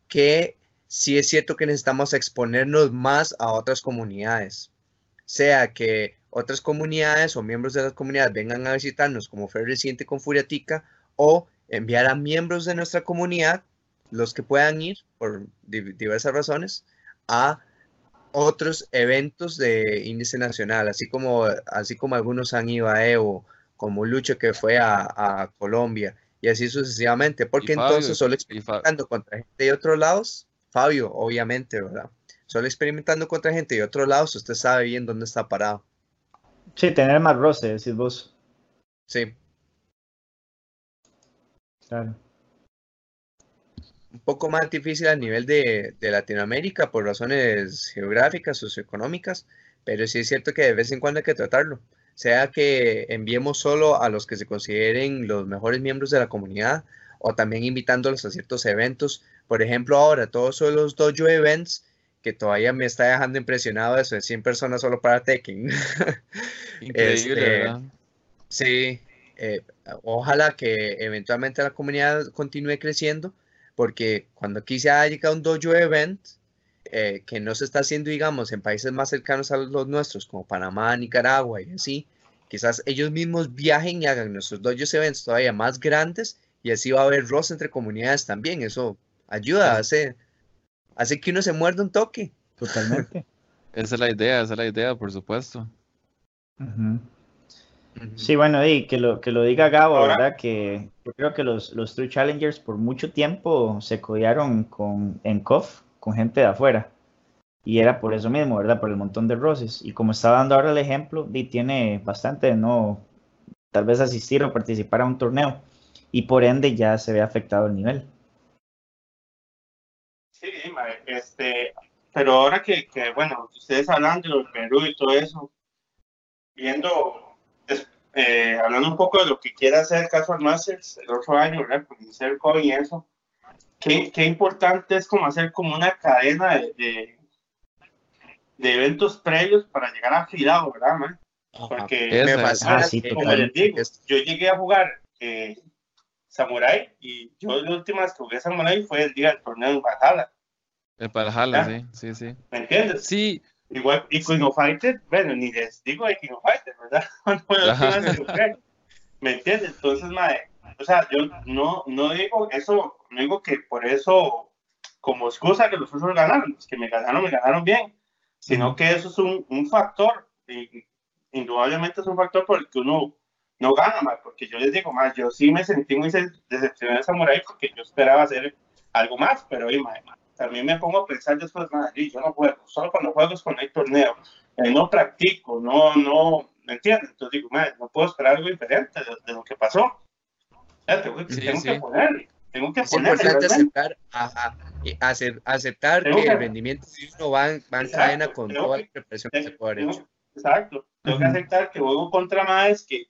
que sí es cierto que necesitamos exponernos más a otras comunidades, sea que otras comunidades o miembros de las comunidades vengan a visitarnos, como fue reciente con Furiatica, o enviar a miembros de nuestra comunidad, los que puedan ir por diversas razones, a otros eventos de índice nacional, así como, así como algunos han ido a Evo, como Lucho que fue a, Colombia, y así sucesivamente, porque entonces solo experimentando contra gente de otros lados, Fabio, obviamente, ¿verdad? Solo experimentando contra gente de otros lados, usted sabe bien dónde está parado. Sí, tener más roce, decís vos. Sí. Claro. Un poco más difícil a nivel de, de Latinoamérica por razones geográficas, socioeconómicas, pero sí es cierto que de vez en cuando hay que tratarlo. Sea que enviemos solo a los que se consideren los mejores miembros de la comunidad o también invitándolos a ciertos eventos por ejemplo, ahora todos los dojo events, que todavía me está dejando impresionado eso de 100 personas solo para Tekken. [laughs] Increíble, este, Sí, eh, ojalá que eventualmente la comunidad continúe creciendo, porque cuando aquí se ha llegado un dojo event, eh, que no se está haciendo, digamos, en países más cercanos a los nuestros, como Panamá, Nicaragua y así, quizás ellos mismos viajen y hagan nuestros dojo events todavía más grandes y así va a haber roce entre comunidades también. Eso ayuda, hace, hace que uno se muerda un toque. Totalmente. [laughs] esa es la idea, esa es la idea, por supuesto. Sí, bueno, y que lo, que lo diga Gabo, ¿verdad? Que yo creo que los, los True Challengers por mucho tiempo se codiaron con, en COF con gente de afuera. Y era por eso mismo, ¿verdad? Por el montón de roces. Y como estaba dando ahora el ejemplo, y tiene bastante de no tal vez asistir o participar a un torneo. Y por ende ya se ve afectado el nivel. Sí, este, pero ahora que, que, bueno, ustedes hablando del Perú y todo eso, viendo, eh, hablando un poco de lo que quiere hacer Casual Masters el otro año, ¿verdad? Con el COVID y eso, qué, qué, importante es como hacer como una cadena de, de, eventos previos para llegar a afilado, ¿verdad, man? Porque me pasa, ah, como les digo, yo llegué a jugar eh, Samurai y yo la última vez que jugué Samurai fue el día del torneo en Valhalla. El Valhalla, sí, sí, sí. ¿Me entiendes? Sí. Igual, y King of Fighter, bueno, ni les digo de King of Fighter, ¿verdad? [laughs] ¿Me entiendes? Entonces, madre, o sea, yo no, no digo eso, no digo que por eso, como excusa que los otros ganaron, los que me ganaron, me ganaron bien, sino que eso es un, un factor indudablemente es un factor por el que uno no gana, más porque yo les digo, más, yo sí me sentí muy decepcionado de Samurai porque yo esperaba hacer algo más, pero y, también me pongo a pensar después, madre, yo no juego, solo cuando juego es cuando hay torneo, eh, no practico, no, no, ¿me entiendes? Entonces digo, madre, no puedo esperar algo diferente de, lo que pasó. tengo, que ponerle, tengo que es importante aceptar, aceptar que, el rendimiento de uno va, va en cadena con toda la preparación que se puede haber hecho. Exacto, tengo que aceptar que juego contra más que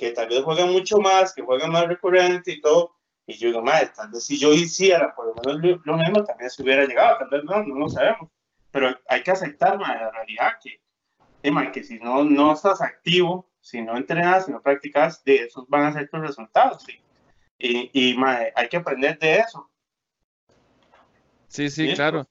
que tal vez juegan mucho más, que juegan más recurrente y todo. Y yo digo, madre, tal vez si yo hiciera por lo menos lo mismo, también se hubiera llegado, tal vez no, no lo sabemos. Pero hay que aceptar, madre, la realidad que, eh, que si no, no estás activo, si no entrenas, si no practicas, de esos van a ser tus resultados. ¿sí? Y, y madre, hay que aprender de eso. Sí, sí, claro.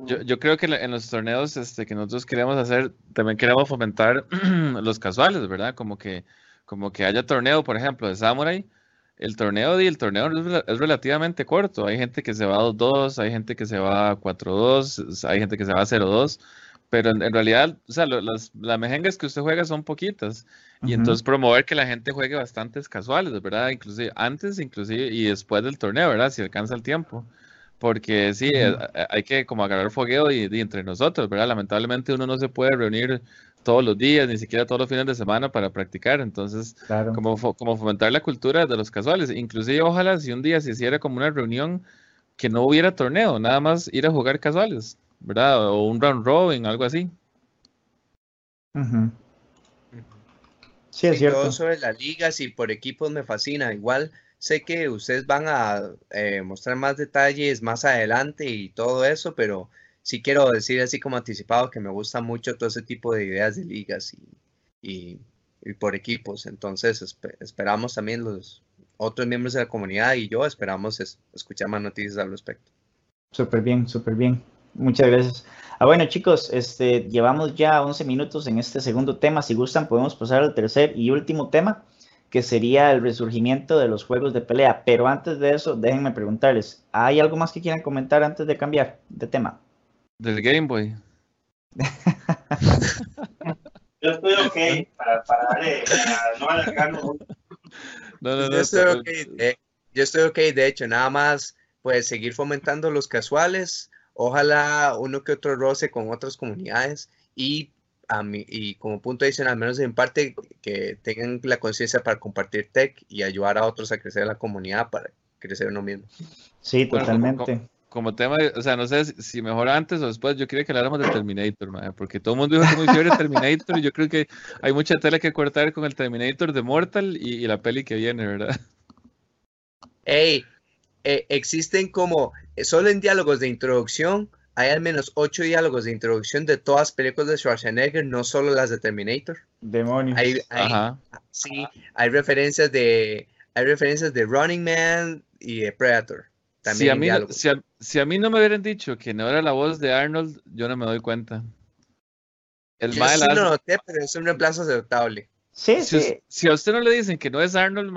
Yo, yo, creo que en los torneos este, que nosotros queremos hacer, también queremos fomentar [clears throat] los casuales, ¿verdad? Como que como que haya torneo, por ejemplo, de Samurai, el torneo y el torneo es, relativamente corto. Hay gente que se va a 2-2, hay gente que se va a 4-2, hay gente que se va a 0-2, pero en, realidad, o sea, las, las mejengas que usted juega son poquitas. Y entonces promover que la gente juegue bastantes casuales, ¿verdad? Inclusive antes, inclusive, y después del torneo, ¿verdad? Si alcanza el tiempo. Porque sí, eh, hay que como agarrar fogueo y, y, entre nosotros, ¿verdad? Lamentablemente uno no se puede reunir todos los días, ni siquiera todos los fines de semana para practicar. Entonces, como, como fomentar la cultura de los casuales. Inclusive, ojalá si un día se hiciera como una reunión que no hubiera torneo, nada más ir a jugar casuales, ¿verdad? O un round robin, algo así. Sí, es cierto. Todo sobre las ligas y por equipos me fascina. Igual sé que ustedes van a eh, mostrar más detalles más adelante y todo eso, pero sí quiero decir así como anticipado que me gusta mucho todo ese tipo de ideas de ligas y, por equipos. Entonces esperamos también los otros miembros de la comunidad y yo esperamos escuchar más noticias al respecto. Súper bien, súper bien. Muchas gracias. Ah, bueno, chicos, este, llevamos ya 11 minutos en este segundo tema. Si gustan, podemos pasar al tercer y último tema, que sería el resurgimiento de los juegos de pelea. Pero antes de eso, déjenme preguntarles, ¿hay algo más que quieran comentar antes de cambiar de tema? Del Game Boy. Yo estoy ok para, para, darle, para no alargarnos. No, no, no, yo, estoy okay, de, yo estoy ok, de hecho, nada más pues seguir fomentando los casuales, ojalá uno que otro roce con otras comunidades y a mí, y como punto adicional, al menos en parte, que tengan la conciencia para compartir tech y ayudar a otros a crecer la comunidad para crecer uno mismo. Sí, totalmente como tema, o sea, no sé si mejor antes o después, yo quería que habláramos de Terminator, porque todo el mundo dijo que muy chévere Terminator, y yo creo que hay mucha tela que cortar con el Terminator de Mortal y, la peli que viene, ¿verdad? Ey, eh, existen como, eh, solo en diálogos de introducción, hay al menos ocho diálogos de introducción de todas las películas de Schwarzenegger, no solo las de Terminator. Demonios. Hay, Sí, hay referencias de, hay referencias de Running Man y de Predator si, a mí, si, a, mí, no me hubieran dicho que no era la voz de Arnold, yo no me doy cuenta. El yo sí lo noté, pero es un reemplazo aceptable. Sí, si, sí. Si a usted no le dicen que no es Arnold,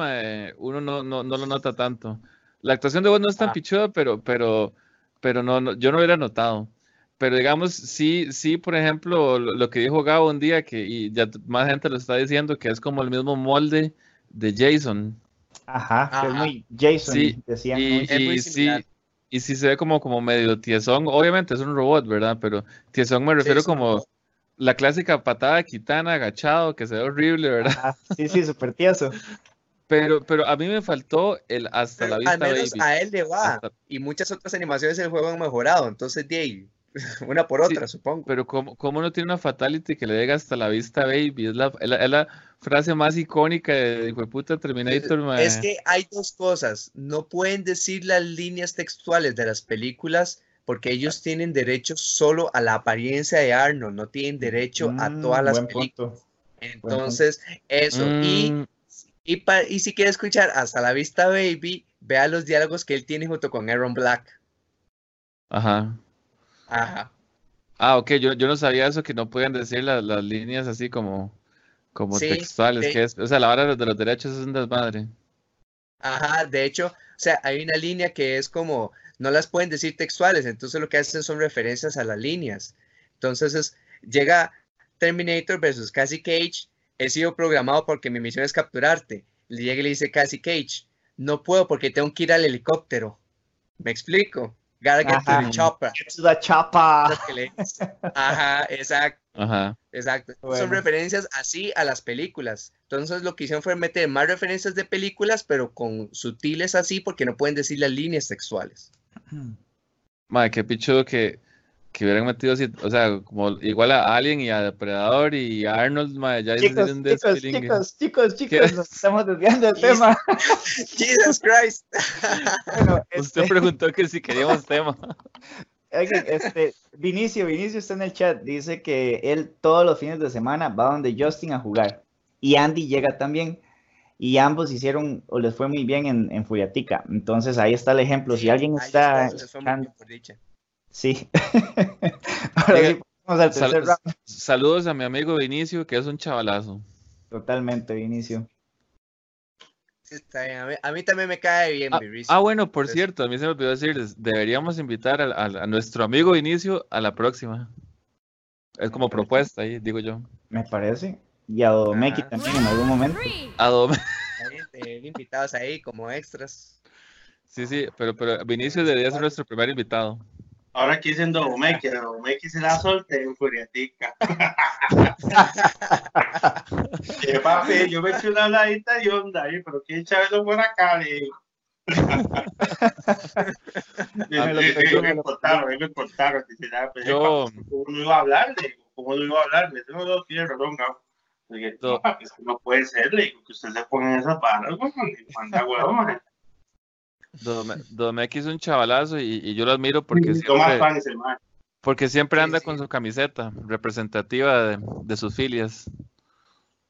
uno no, no, no, lo nota tanto. La actuación de voz no es tan ah. pichuda, pero, pero, pero no, yo no hubiera notado. Pero digamos, sí, sí, por ejemplo, lo, que dijo Gabo un día, que y ya más gente lo está diciendo, que es como el mismo molde de Jason. Ajá, que es muy Jason, sí, decían. Y, sí, y sí se ve como, como medio tiesón. Obviamente es un robot, ¿verdad? Pero tiesón me refiero como la clásica patada de Kitana agachado, que se ve horrible, ¿verdad? sí, sí, súper tieso. [laughs] Pero, pero a mí me faltó el hasta la vista Al menos a él le va. Y muchas otras animaciones del juego han mejorado. Entonces, de [laughs] una por otra, supongo. Pero ¿cómo, ¿cómo, no tiene una fatality que le llegue hasta la vista, baby? Es la, es la, frase más icónica de, de puta Terminator. Es que hay dos cosas. No pueden decir las líneas textuales de las películas porque ellos tienen derecho solo a la apariencia de Arnold, no tienen derecho a mm, todas las películas. Entonces, eso. Y, mm. y, y si quiere escuchar hasta la vista, baby, vea los diálogos que él tiene junto con Aaron Black. Ajá. Ajá. Ah, ok, yo, yo no sabía eso, que no podían decir las, líneas así como, como textuales, que es, o sea, la hora de los derechos es un desmadre. Ajá, de hecho, o sea, hay una línea que es como, no las pueden decir textuales, entonces lo que hacen son referencias a las líneas. Entonces llega Terminator versus Cassie Cage, he sido programado porque mi misión es capturarte. Le llega y le dice Cassie Cage, no puedo porque tengo que ir al helicóptero. ¿Me explico? Gotta get to the chopper. Get to the chopper. Ajá, exacto. Ajá. Exacto. Son referencias así a las películas. Entonces lo que hicieron fue meter más referencias de películas, pero con sutiles así porque no pueden decir las líneas sexuales. Madre, qué pichudo que que hubieran metido así, o sea, como igual a Alien y a Depredador y a Arnold, ma, ya chicos, chicos, chicos, chicos, chicos, nos estamos desviando del [laughs] tema. Jesus Christ. [laughs] bueno, Usted este preguntó que si queríamos [laughs] tema. Este, Vinicio, Vinicio está en el chat, dice que él todos los fines de semana va donde Justin a jugar y Andy llega también y ambos hicieron o les fue muy bien en, en Furiatica. Entonces ahí está el ejemplo. Si alguien está... Sí. [laughs] Ahora sí, al tercer Saludos a mi amigo Vinicio, que es un chavalazo. Totalmente, Vinicio. Sí, está bien. A, mí, también me cae bien, ah, Ah, bueno, por cierto, a mí se me olvidó decir, deberíamos invitar a, nuestro amigo Vinicio a la próxima. Es como propuesta ahí, digo yo. Me parece. Y a Domeki ah. también en algún momento. A Domeki. [laughs] invitados ahí como extras. Sí, sí, pero, pero Vinicio debería ser nuestro primer invitado. Ahora aquí diciendo Domeki, Domeki se la solté en Furiatica. [laughs] que papi, yo me eché una habladita de onda ahí, pero quién [laughs] lo por acá, le digo. me contaron, me contaron. Pues, yo... ¿Cómo no iba a hablar? ¿Cómo no iba a hablar? Le digo, no, tiene razón, no. no puede ser, le digo, que usted se ponga en esas barras, manda huevo, Domecq es un chavalazo y, yo lo admiro porque siempre, porque siempre anda con su camiseta representativa de, sus filias.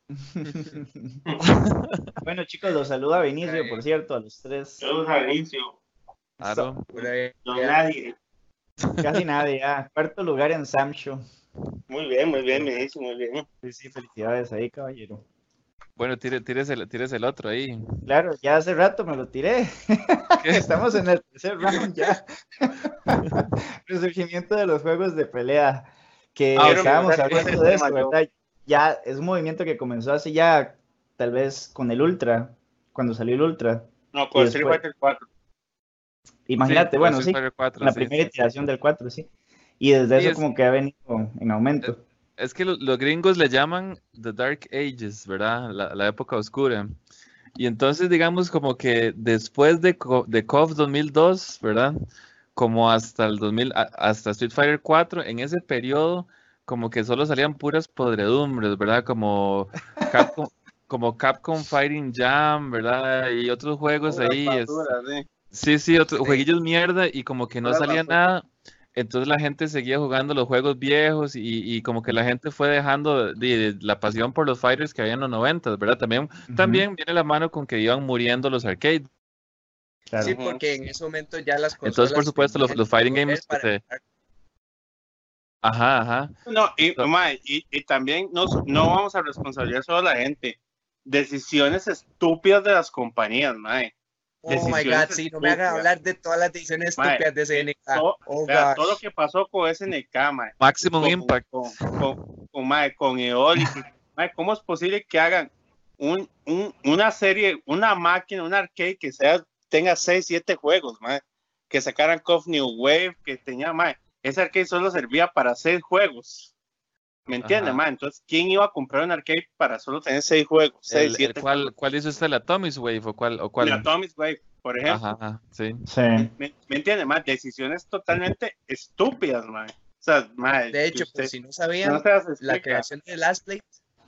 [laughs] bueno, chicos, los saluda Vinicio, por cierto, a los tres. Saludos a Vinicio. Claro. nadie. Casi nadie, ya. Cuarto lugar en Samsho. Muy bien, muy bien, Vinicio, muy bien. Sí, sí, felicidades ahí, caballero. Bueno, tires, el, tires el otro ahí. Claro, ya hace rato me lo tiré. [laughs] Estamos en el tercer round ya. [laughs] Resurgimiento de los juegos de pelea. Que ah, estábamos hablando de eso, ¿verdad? Ya es un movimiento que comenzó hace ya, tal vez con el Ultra, cuando salió el Ultra. No, con el Street Fighter 4. Imagínate, bueno, sí. la primera iteración del 4, sí. Y desde eso como que ha venido en aumento es que los, gringos le llaman The Dark Ages, ¿verdad? La, época oscura. Y entonces, digamos, como que después de, de KOF 2002, ¿verdad? Como hasta el 2000, hasta Street Fighter 4, en ese periodo, como que solo salían puras podredumbres, ¿verdad? Como Capcom, [laughs] como Capcom Fighting Jam, ¿verdad? Y otros juegos ahí. sí. sí, otros jueguillos mierda y como que no salía nada entonces la gente seguía jugando los juegos viejos y, como que la gente fue dejando la pasión por los fighters que había en los 90, ¿verdad? También, también viene la mano con que iban muriendo los arcades. Sí, porque en ese momento ya las cosas. Entonces, por supuesto, los, los fighting games... Ajá, ajá. No, y, y, también no, no vamos a responsabilizar solo a la gente. Decisiones estúpidas de las compañías, mae. Oh my god, sí, no me hagan hablar de todas las decisiones estúpidas de SNK. Todo, oh, todo lo que pasó con SNK, mae. Maximum Impact. Con, con, con, mae, con Eolic. [laughs] ¿Cómo es posible que hagan un, un, una serie, una máquina, un arcade que sea, tenga 6, 7 juegos, mae? Que sacaran KOF New Wave, que tenía, mae. Ese arcade solo servía para 6 juegos. ¿Me entiendes, man? Entonces, ¿quién iba a comprar un arcade para solo tener seis juegos? Seis, siete ¿cuál, ¿Cuál hizo usted, la Atomic Wave o cuál? O cuál? La Atomic Wave, por ejemplo. Ajá, sí. sí. ¿Me, entiendes, man? Decisiones totalmente estúpidas, man. O sea, man, de hecho, pues, si no sabían, la creación de Last Blade,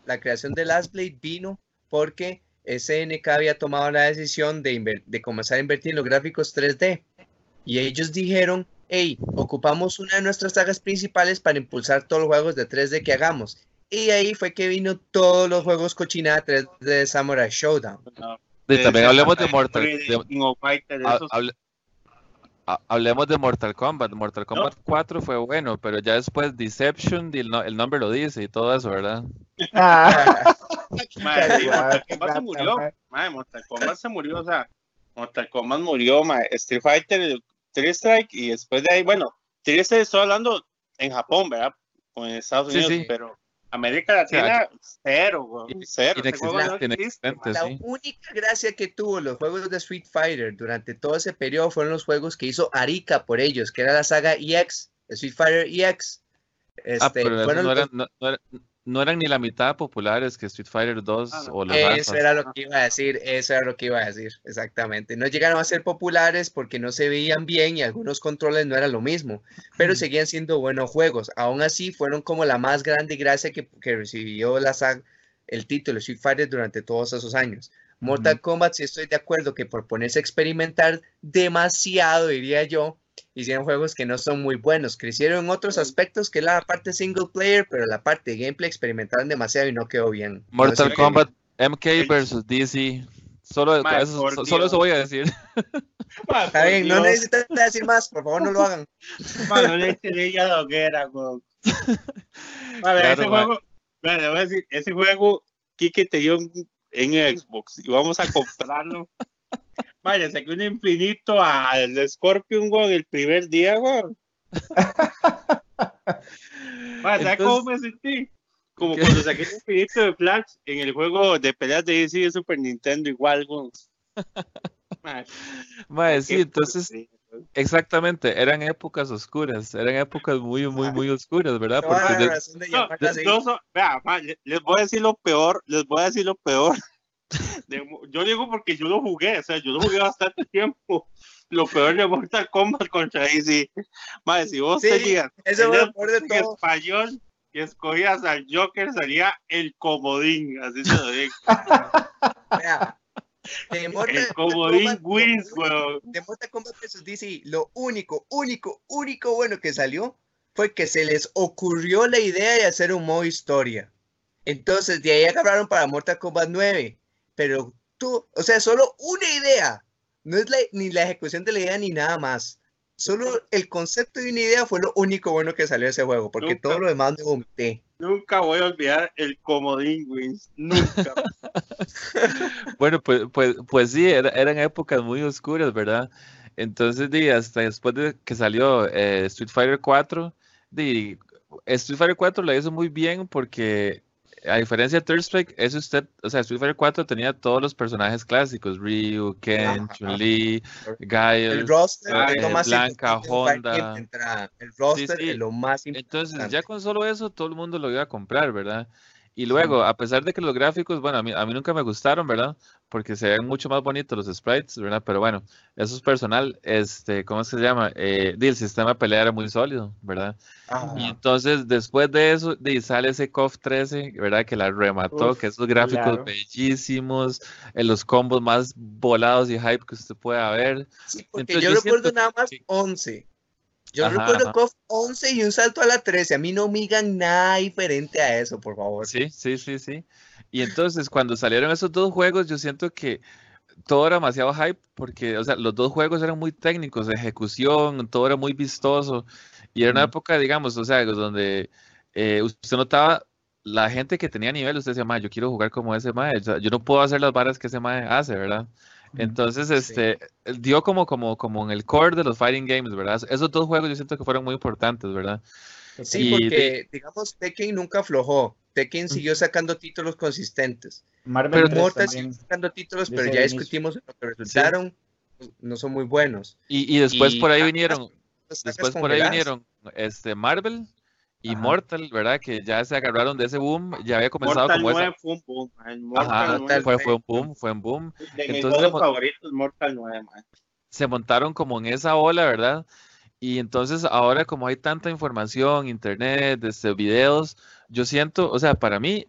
la creación de Last Blade vino porque SNK había tomado la decisión de, de comenzar a invertir en los gráficos 3D. Y ellos dijeron, hey, ocupamos una de nuestras sagas principales para impulsar todos los juegos de 3D que hagamos. Y ahí fue que vino todos los juegos cochina 3D de Samurai Showdown. también hablemos de Mortal Hablemos de Mortal Kombat. Mortal Kombat 4 fue bueno, pero ya después Deception, el, nombre lo dice y todo eso, ¿verdad? [laughs] Ah. Mortal Kombat se murió. Mortal Kombat se murió, o sea, Mortal Kombat murió, Street Fighter Three Strike y después de ahí, bueno, Three Strike estoy hablando en Japón, ¿verdad? O en Estados Unidos, pero América Latina, cero, cero. la, única gracia que tuvo los juegos de Street Fighter durante todo ese periodo fueron los juegos que hizo Arica por ellos, que era la saga EX, Street Fighter EX. ah, este, no, eran, no eran ni la mitad populares que Street Fighter 2 ah, o los Eso era lo que iba a decir, eso era lo que iba a decir, exactamente. No llegaron a ser populares porque no se veían bien y algunos controles no eran lo mismo, pero seguían siendo buenos juegos. Aún así, fueron como la más grande gracia que, que recibió la el título Street Fighter durante todos esos años. Mortal Kombat, sí estoy de acuerdo que por ponerse a experimentar demasiado, diría yo, hicieron juegos que no son muy buenos. Crecieron en otros aspectos que la parte single player, pero la parte de gameplay experimentaron demasiado y no quedó bien. Mortal Kombat MK versus DC. Solo, eso, solo eso voy a decir. [laughs] Está bien, no necesitas decir más, por favor no lo hagan. no le ya lo que era, Vale, ese juego, vale, voy a decir, ese juego Kike te dio en Xbox y vamos a comprarlo Vaya, saqué un infinito al Scorpion, güey, el primer día, güey. Vaya, ¿sabes cómo me sentí? Como cuando saqué el infinito de Flash en el juego de peleas de DC de Super Nintendo, igual, güey. Vaya, sí, entonces, exactamente, eran épocas oscuras, eran épocas muy, muy, muy oscuras, ¿verdad? Porque vea, les voy a decir lo peor, les voy a decir lo peor [laughs] yo digo porque yo lo jugué, o sea, yo lo jugué bastante [laughs] tiempo. Lo peor de Mortal Kombat contra AC. Madre, si vos tenías eso en español que escogías al Joker, salía el comodín, así se lo digo. [laughs] el comodín wins, weón. De Mortal Kombat vs DC, lo único, único, único bueno que salió fue que se les ocurrió la idea de hacer un modo historia. Entonces, de ahí agarraron para Mortal Kombat 9 pero tú, o sea, solo una idea, no es ni la ejecución de la idea ni nada más. Solo el concepto de una idea fue lo único bueno que salió de ese juego, porque todo lo demás me vomité. Nunca voy a olvidar el comodín, Wins. Nunca. [laughs] bueno, pues, pues, pues sí, eran épocas muy oscuras, ¿verdad? Entonces, di, hasta después de que salió eh, Street Fighter 4, di, Street Fighter 4 la hizo muy bien porque a diferencia de Third Strike, es usted, o sea, Street Fighter 4 tenía todos los personajes clásicos, Ryu, Ken, Chun-Li, Guile, el roster, Blanca, Honda. El roster es lo más importante. Entonces, ya con solo eso, todo el mundo lo iba a comprar, ¿verdad? Y luego, a pesar de que los gráficos, bueno, a mí, a mí nunca me gustaron, ¿verdad? Porque se ven mucho más bonitos los sprites, ¿verdad? Pero bueno, eso es personal. Este, ¿cómo se llama? Eh, el sistema de pelea era muy sólido, ¿verdad? Y entonces, después de eso, de, sale ese KOF 13, ¿verdad? Que la remató, que esos gráficos bellísimos, en los combos más volados y hype que usted pueda ver. Sí, porque yo, recuerdo nada más 11. Yo recuerdo KOF 11 y un salto a la 13. A mí no me digan nada diferente a eso, por favor. Sí, sí, sí, sí. Y entonces, cuando salieron esos dos juegos, yo siento que todo era demasiado hype porque, o sea, los dos juegos eran muy técnicos, ejecución, todo era muy vistoso. Y era una época, digamos, o sea, donde eh, usted notaba la gente que tenía nivel, usted decía, yo quiero jugar como ese mae, yo no puedo hacer las varas que ese mae hace, ¿verdad? Entonces, este, dio como, como, como en el core de los fighting games, ¿verdad? Esos dos juegos yo siento que fueron muy importantes, ¿verdad? Sí, porque, digamos, Tekken nunca aflojó. Tekken siguió sacando títulos consistentes. Marvel pero Mortal siguió sacando títulos, pero ya discutimos lo que resultaron, no son muy buenos. Y, y después por ahí vinieron, después por ahí vinieron este, Marvel, Immortal, ¿verdad? Que ya se agarraron de ese boom, ya había comenzado Mortal como 9 fue un boom. Ajá, fue, fue, un boom, fue un boom. De Entonces, mis favoritos, Mortal 9, man. Se montaron como en esa ola, ¿verdad? Y entonces ahora como hay tanta información, internet, desde videos, yo siento, o sea, para mí,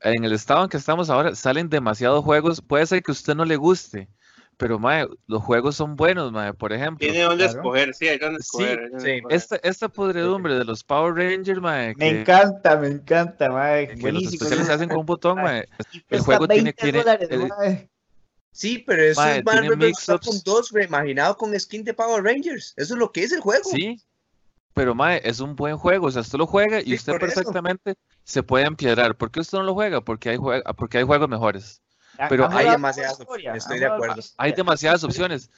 en el estado en que estamos ahora, salen demasiados juegos, puede ser que a usted no le guste, pero mae, los juegos son buenos, mae, por ejemplo. Tiene donde escoger, sí, hay donde escoger. Sí, Esta, esta podredumbre de los Power Rangers, mae. me encanta, me encanta, mae. Que los especiales se hacen con un botón, mae. El juego tiene, tiene Sí, pero eso es Marvel con dos reimaginado con skin de Power Rangers. Eso es lo que es el juego. Sí, pero mae, es un buen juego. O sea, usted lo juega y usted perfectamente se puede empiedrar. ¿Por qué usted no lo juega? Porque hay, porque hay juegos mejores. Pero hay demasiadas opciones, estoy de acuerdo. Hay demasiadas opciones.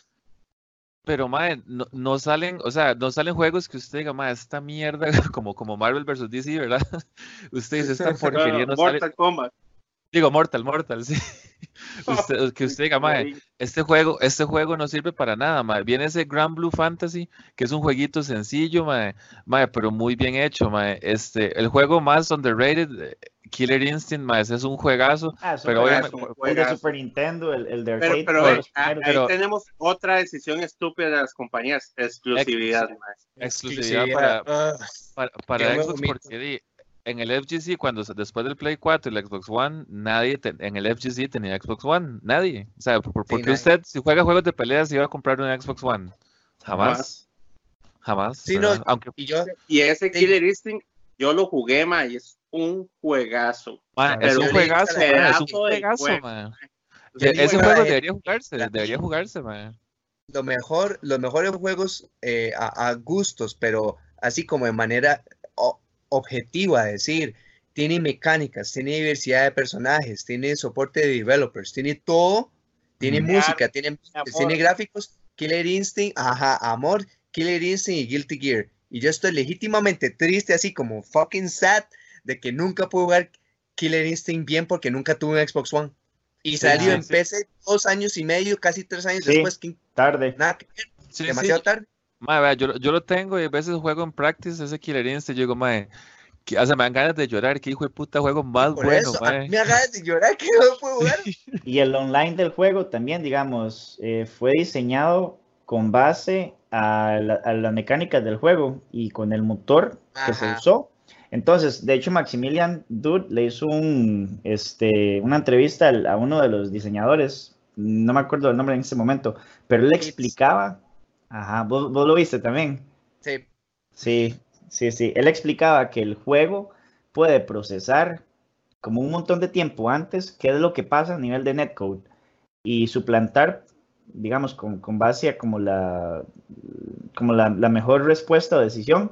pero mae, no, no, salen, o sea, no salen juegos que usted diga, mae, esta mierda, [laughs] como, como Marvel vs. DC, ¿verdad? [laughs] usted dice, esta [laughs] porquería no Mortal Kombat. Digo, Mortal, Mortal, sí. usted, que usted diga, mae, este juego, este juego no sirve para nada, mae. Viene ese Grand Blue Fantasy, que es un jueguito sencillo, mae, mae pero muy bien hecho, mae. Este, el juego más underrated eh, Killer Instinct, más es un juegazo. Ah, pero obviamente, el de Super Nintendo, el, el de arcade. Pero, pero, ahí tenemos otra decisión estúpida de las compañías, exclusividad. exclusividad, para, para, para Xbox, porque en el FGC, cuando después del Play 4 y el Xbox One, nadie en el FGC tenía Xbox One, nadie. O sea, ¿por, qué usted, si juega juegos de peleas, iba a comprar un Xbox One? Jamás. Jamás. Sí, no, Aunque... y, yo, y ese Killer Instinct, yo lo jugué, ma, y es un juegazo. es, un juegazo es un juegazo, Ese juego debería jugarse, debería jugarse, man. Lo mejor, los mejores juegos eh, a, gustos, pero así como de manera objetiva, decir, tiene mecánicas, tiene diversidad de personajes, tiene soporte de developers, tiene todo, tiene música, tiene, tiene gráficos, Killer Instinct, ajá, amor, Killer Instinct y Guilty Gear. Y yo estoy legítimamente triste, así como fucking sad, de que nunca pude jugar Killer Instinct bien porque nunca tuve un Xbox One. Y salió en PC dos años y medio, casi tres años después. tarde. Nada demasiado tarde. yo, yo, lo tengo y a veces juego en practice ese Killer Instinct. Yo digo, madre, que, o sea, me dan ganas de llorar. Que hijo de puta juego más bueno, me dan ganas de llorar que no puedo jugar. [laughs] y el online del juego también, digamos, eh, fue diseñado con base a, las mecánicas del juego y con el motor que se usó entonces, de hecho, Maximilian Dude le hizo un, este, una entrevista a uno de los diseñadores, no me acuerdo el nombre en ese momento, pero él le explicaba, ajá, ¿vos, lo viste también. Sí. Sí, sí, sí. Él explicaba que el juego puede procesar como un montón de tiempo antes qué es lo que pasa a nivel de netcode y suplantar, digamos, con, base a como la, como la mejor respuesta o decisión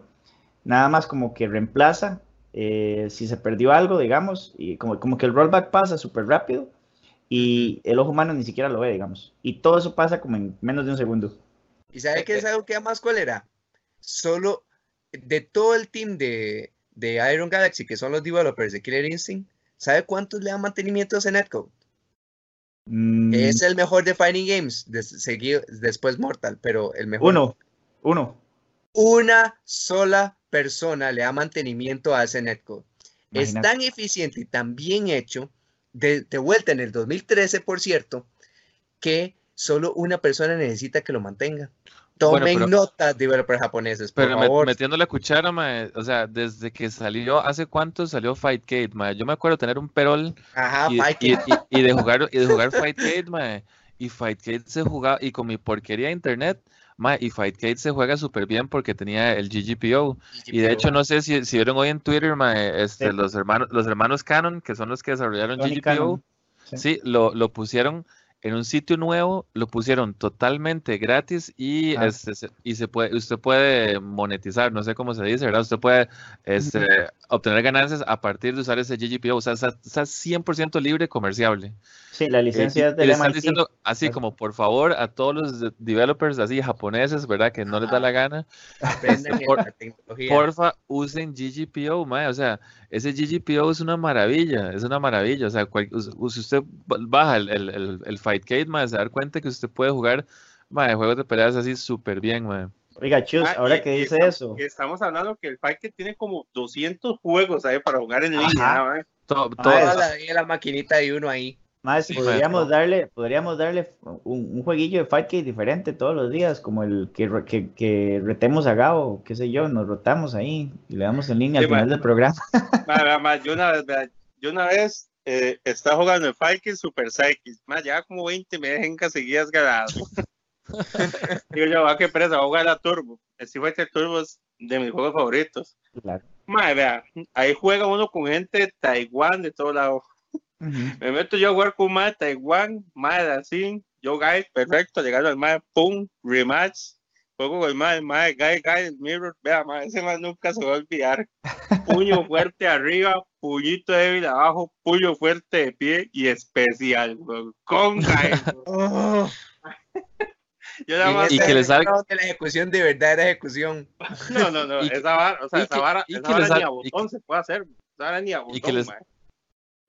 nada más como que reemplaza eh, si se perdió algo, digamos, y como, como que el rollback pasa súper rápido y el ojo humano ni siquiera lo ve, digamos. Y todo eso pasa como en menos de un segundo. ¿Y sabe qué es algo que más cólera? Solo de todo el team de, de Iron Galaxy, que son los developers de Killer Instinct, ¿sabe cuántos le dan mantenimiento a Netcode? Mm. Es el mejor de Fighting Games, seguido, después Mortal, pero el mejor. Uno, uno. Una sola persona le da mantenimiento a ese netcode. Es tan eficiente y tan bien hecho, de, vuelta en el 2013, por cierto, que solo una persona necesita que lo mantenga. Tomen nota, notas, developers japoneses, por pero favor. metiendo la cuchara, o sea, desde que salió, ¿hace cuánto salió Fightcade, Yo me acuerdo tener un perol y, de jugar y de jugar Fightcade, y Fightcade se jugaba, y con mi porquería de internet, y Fightcade se juega súper bien porque tenía el GGPO. Y de hecho, no sé si, si vieron hoy en Twitter, este, los, hermanos, los hermanos Canon, que son los que desarrollaron GGPO, sí, lo, lo, pusieron en un sitio nuevo, lo pusieron totalmente gratis y, ah. este, y se puede, usted puede monetizar, no sé cómo se dice, ¿verdad? Usted puede este, obtener ganancias a partir de usar ese GGPO, o sea, está, está 100% libre comerciable. Sí, la licencia es de están diciendo así como por favor a todos los developers así japoneses, ¿verdad? Que no les da la gana. Este, porfa, usen GGPO, mae. O sea, ese GGPO es una maravilla, es una maravilla. O sea, si usted baja el, el, el, Fightcade, mae, se da cuenta que usted puede jugar mae, juegos de peleas así súper bien, mae. Oiga, Chus, ah, ahora que dice eso. Estamos hablando que el Fightcade tiene como 200 juegos ahí para jugar en línea, Todo, Toda la, la maquinita de uno ahí. Más, podríamos darle, podríamos darle un, jueguillo de Fight diferente todos los días, como el que, que, retemos a Gabo, qué sé yo, nos rotamos ahí y le damos en línea al final del programa. [laughs] yo una vez, yo una vez eh, estaba jugando en Fight Super Psychic, más ya como 20 me dejen seguidas ganadas. [laughs] Digo yo, va ah, que presa, voy a jugar a Turbo. El Fighter Turbo es de mis juegos favoritos. Claro. vea, ahí juega uno con gente de Taiwán, de todos lados me meto yo a jugar con más Taiwán, más así, yo guy, perfecto, llegando al más, pum, rematch, juego con el más, más, guy, guy, mirror, vea, más, ese más nunca se va a olvidar. [laughs] Puño fuerte arriba, puñito débil abajo, puño fuerte de pie y especial, con guy. [laughs] [laughs] Yo nada más y que les salga de la ejecución de verdad era ejecución. No, no, no, esa vara, o sea, esa vara, esa vara ni a botón se puede hacer. Esa vara ni a botón, les...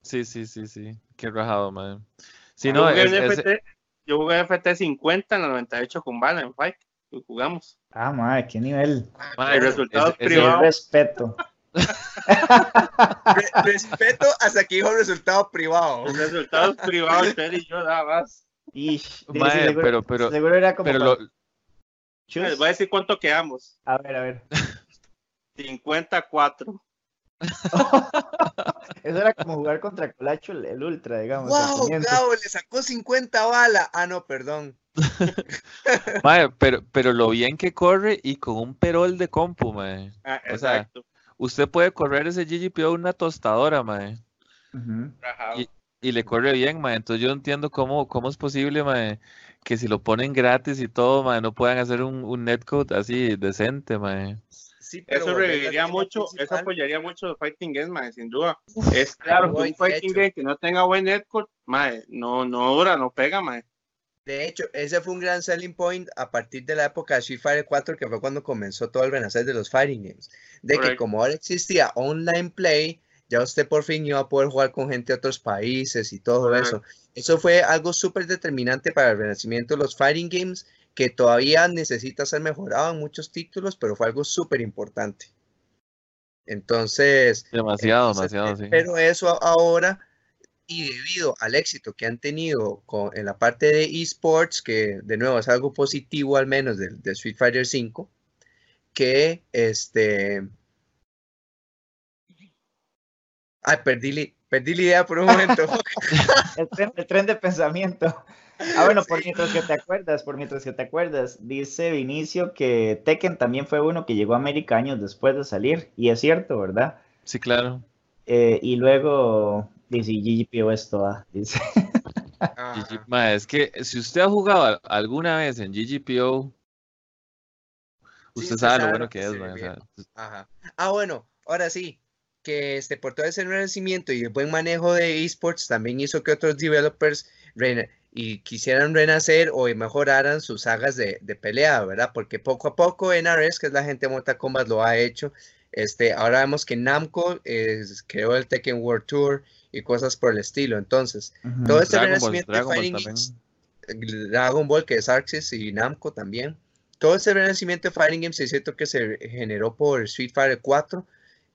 Sí, sí, sí, sí. Qué rajado, man. Si no, es, FT, yo jugué FT 50 en la 98 con Bala en Fight. Y jugamos. Ah, madre, qué nivel. el resultado es, privado. respeto. Respeto hasta que dijo resultado privado. Resultados privados, y yo nada más. Y, pero, pero, seguro era como. Pero lo... Les voy a decir cuánto quedamos. A ver, a ver. 54. [laughs] Eso era como jugar contra Colacho el, Ultra, digamos. ¡Wow! Gabo, le sacó 50 balas. Ah, no, perdón. [laughs] pero, pero lo bien que corre y con un perol de compu, mae. Ah, exacto. Usted puede correr ese GGPO una tostadora, mae. y, le corre bien, mae. Entonces yo entiendo cómo, cómo es posible, mae, que si lo ponen gratis y todo, mae, no puedan hacer un, un netcode así decente, mae eso reviviría mucho, eso apoyaría mucho el Fighting Game, sin duda. es claro, un Fighting Game que no tenga buen netcode, no, no dura, no pega, mae. De hecho, ese fue un gran selling point a partir de la época de Street Fighter 4, que fue cuando comenzó todo el renacer de los fighting games. De que como ahora existía online play, ya usted por fin iba a poder jugar con gente de otros países y todo eso. Eso fue algo súper determinante para el renacimiento de los fighting games que todavía necesita ser mejorado en muchos títulos, pero fue algo súper importante. Entonces... Demasiado, demasiado, sí. Pero eso ahora, y debido al éxito que han tenido con, en la parte de esports, que de nuevo es algo positivo al menos de, de Street Fighter 5, que este... Ay, perdí, perdí la idea por un momento. [laughs] el tren de pensamiento. Ah, bueno, por mientras que te acuerdas, por mientras que te acuerdas, dice Vinicio que Tekken también fue uno que llegó a América años después de salir, y es cierto, ¿verdad? Sí, claro. Eh, y luego dice GGPO esto, ah, dice. Ah. es que si usted ha jugado alguna vez en GGPO, usted sabe lo bueno que es, Ajá. Ah, bueno, ahora sí, que este, por todo ese renacimiento y el buen manejo de esports también hizo que otros developers y quisieran renacer o mejoraran sus sagas de, pelea, ¿verdad? Porque poco a poco NRS, que es la gente de Mortal Kombat, lo ha hecho. Este, ahora vemos que Namco creó el Tekken World Tour y cosas por el estilo. Entonces, todo este renacimiento de Fighting Games, Dragon Ball, que es Arxis y Namco también. Todo ese renacimiento de Fighting Games es cierto que se generó por Street Fighter 4,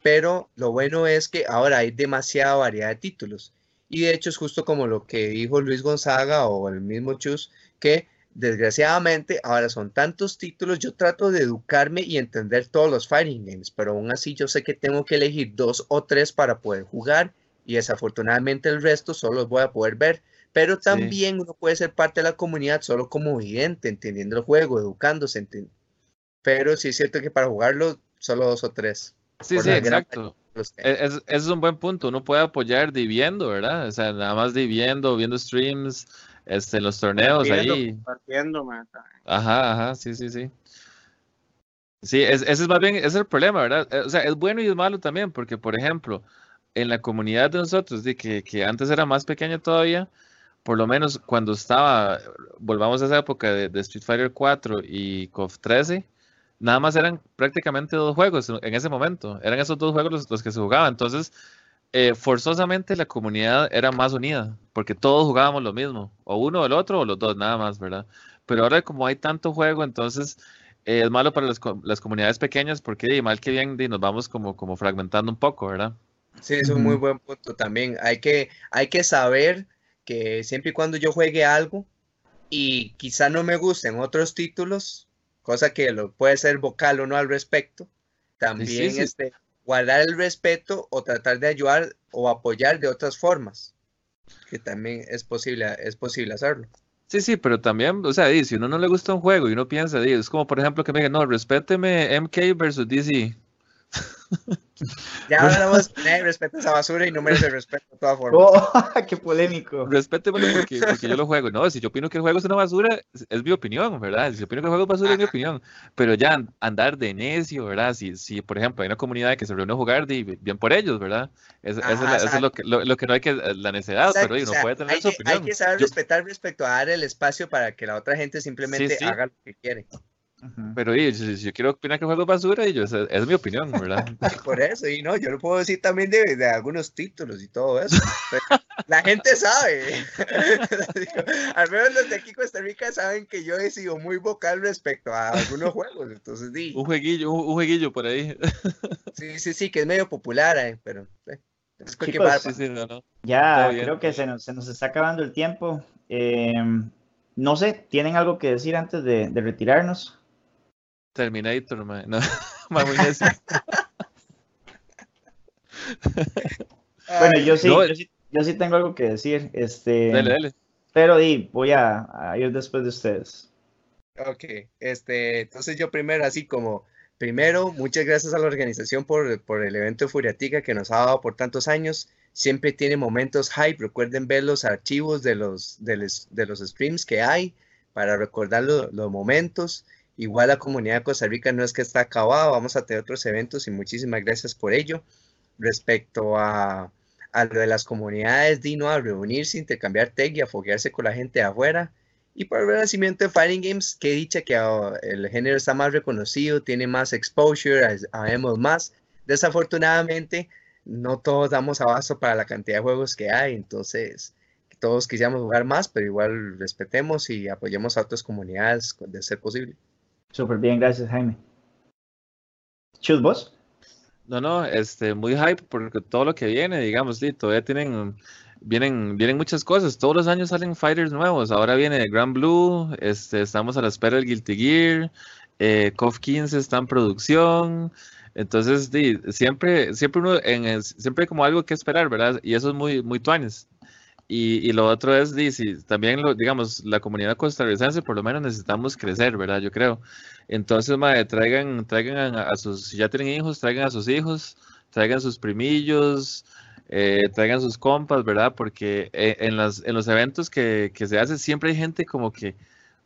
pero lo bueno es que ahora hay demasiada variedad de títulos. Y de hecho es justo como lo que dijo Luis Gonzaga o el mismo Chus, que desgraciadamente ahora son tantos títulos, yo trato de educarme y entender todos los fighting games, pero aún así yo sé que tengo que elegir dos o tres para poder jugar y desafortunadamente el resto solo los voy a poder ver. Pero también uno puede ser parte de la comunidad solo como vidente, entendiendo el juego, educándose. Pero sí es cierto que para jugarlo solo dos o tres. Sí, sí, exacto. E, es, es, un buen punto. Uno puede apoyar diviendo, ¿verdad? O sea, nada más diviendo, viendo streams, este, los torneos ahí. Partiendo, Ajá, ajá, sí, sí, sí. Sí, ese es más bien, es el problema, ¿verdad? Eh, o sea, es bueno y es malo también, porque, por ejemplo, en la comunidad de nosotros, de que, que antes era más pequeña todavía, por lo menos cuando estaba, volvamos a esa época de, de Street Fighter 4 y KOF 13, nada más eran prácticamente dos juegos en ese momento. Eran esos dos juegos los, que se jugaban. Entonces, eh, forzosamente la comunidad era más unida, porque todos jugábamos lo mismo, o uno o el otro, o los dos, nada más, ¿verdad? Pero ahora como hay tanto juego, entonces eh, es malo para las, comunidades pequeñas, porque mal que bien nos vamos como, como fragmentando un poco, ¿verdad? Sí, es un muy buen punto también. Hay que, hay que saber que siempre y cuando yo juegue algo y quizá no me gusten otros títulos, cosa que lo puede ser vocal o no al respecto, también Este, guardar el respeto o tratar de ayudar o apoyar de otras formas, que también es posible, es posible hacerlo. Sí, sí, pero también, o sea, si uno no le gusta un juego y uno piensa, es como por ejemplo que me digan, no, respéteme MK versus DC. [laughs] Ya hablamos de respeto a esa basura y no merece respeto de todas formas. Oh, [laughs] ¡Qué polémico! Respétemelo porque, porque yo lo juego. No, si yo opino que el juego es una basura, es mi opinión, ¿verdad? Si yo opino que el juego es basura, es mi opinión. Pero ya andar de necio, ¿verdad? Si, si por ejemplo, hay una comunidad que se reúne a jugar, bien por ellos, ¿verdad? eso, es, lo que, lo, que no hay que, la necedad, pero uno puede tener hay su opinión. Hay que saber respetar respecto a dar el espacio para que la otra gente simplemente haga lo que quiere. Pero si, yo quiero opinar que el juego es basura, y yo, es, mi opinión, ¿verdad? [laughs] Por eso, y no, yo lo puedo decir también de, de algunos títulos y todo eso. la gente sabe. [laughs] Al menos los de aquí Costa Rica saben que yo he sido muy vocal respecto a algunos juegos. Entonces, di. Un jueguillo, un, jueguillo por ahí. [laughs] sí, sí, sí, que es medio popular, eh, pero. Eh, ya, creo que se nos, se nos, está acabando el tiempo. Eh, no sé, ¿tienen algo que decir antes de, de retirarnos? Terminator, man. No, [laughs] [laughs] bueno, yo sí, yo sí, tengo algo que decir. Este, dale, dale. Pero di, voy a, ir después de ustedes. Ok, este, entonces yo primero, así como, primero, muchas gracias a la organización por, por el evento de Furiatica que nos ha dado por tantos años. Siempre tiene momentos hype. Recuerden ver los archivos de los, de los, streams que hay para recordar los momentos. Igual la comunidad de Costa Rica no es que está acabada, vamos a tener otros eventos y muchísimas gracias por ello. Respecto a, lo de las comunidades, Dino, a reunirse, intercambiar tech y a foguearse con la gente de afuera. Y por el renacimiento de Fighting Games, que que ah, el género está más reconocido, tiene más exposure, habemos más. Desafortunadamente, no todos damos abasto para la cantidad de juegos que hay, entonces todos quisiéramos jugar más, pero igual respetemos y apoyemos a otras comunidades de ser posible. Súper bien, gracias Jaime. Chus, vos. No, no, este, muy hype porque todo lo que viene, digamos, sí, todavía tienen, vienen, vienen muchas cosas. Todos los años salen fighters nuevos. Ahora viene Grand Blue, este, estamos a la espera del Guilty Gear, eh, KOF 15 está en producción. Entonces, sí, siempre, siempre uno, en siempre hay como algo que esperar, ¿verdad? Y eso es muy, muy tuanes. Y, lo otro es, también, lo, digamos, la comunidad costarricense, por lo menos necesitamos crecer, ¿verdad? Yo creo. Entonces, madre, traigan, traigan a, sus, si ya tienen hijos, traigan a sus hijos, traigan sus primillos, eh, traigan sus compas, ¿verdad? Porque eh, en, las, en los eventos que, que se hacen siempre hay gente como que,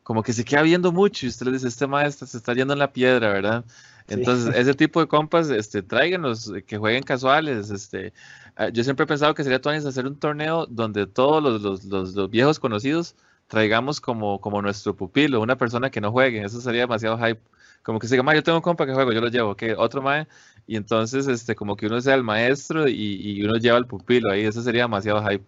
como que se queda viendo mucho y usted le dice, este maestro se está yendo en la piedra, ¿verdad? Entonces, ese tipo de compas, este, tráiganlos, que jueguen casuales, este, Ah, yo siempre he pensado que sería Tuanis hacer un torneo donde todos los, viejos conocidos traigamos como, como nuestro pupilo, una persona que no juegue, eso sería demasiado hype. Como que se diga, yo tengo un compa que juego, yo lo llevo, que otro mae, y entonces este, como que uno sea el maestro y, uno lleva el pupilo ahí, eso sería demasiado hype.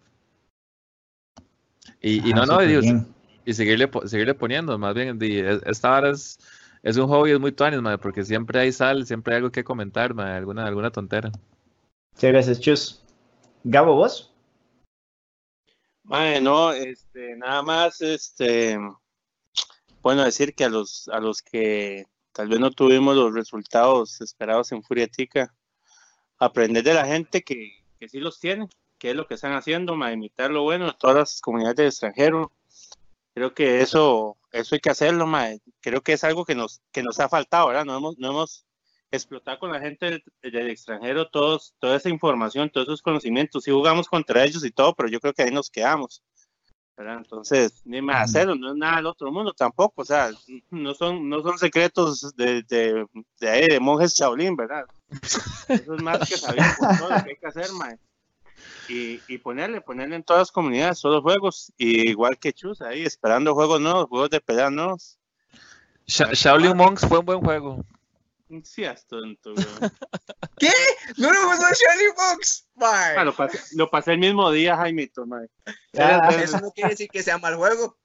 Y, no, no, y, seguirle, seguirle poniendo, más bien, esta hora es, es un hobby, es muy tuanis, porque siempre hay sal, siempre hay algo que comentar, alguna, alguna tontera. Muchas gracias, Chus. Gabo, ¿vos? Bueno, este, nada más, este, bueno, decir que a los, a los que tal vez no tuvimos los resultados esperados en Furiatica, aprender de la gente que, que sí los tiene, qué es lo que están haciendo, ma, imitar lo bueno de todas las comunidades de extranjero. Creo que eso, eso hay que hacerlo, ma. creo que es algo que nos, que nos ha faltado, ¿verdad? No hemos, no hemos explotar con la gente del, extranjero todos, toda esa información, todos esos conocimientos. Sí jugamos contra ellos y todo, pero yo creo que ahí nos quedamos. Entonces, ni más hacerlo, no es nada del otro mundo tampoco, o sea, no son, no son secretos de, de, de, de monjes Shaolin, ¿verdad? [laughs] Eso es más que saber todo lo que hay que hacer, mae. Y, y, ponerle, ponerle en todas las comunidades, todos los juegos, y igual que Chus ahí, esperando juegos nuevos, juegos de pelea nuevos. Shaolin Monks fue un buen juego. Sí, tonto, [laughs] ¿Qué? ¿No lo usó Shiny Box? Ah, lo, pasé, lo, pasé, el mismo día, Jaimito, mae. eso no quiere decir que sea mal juego.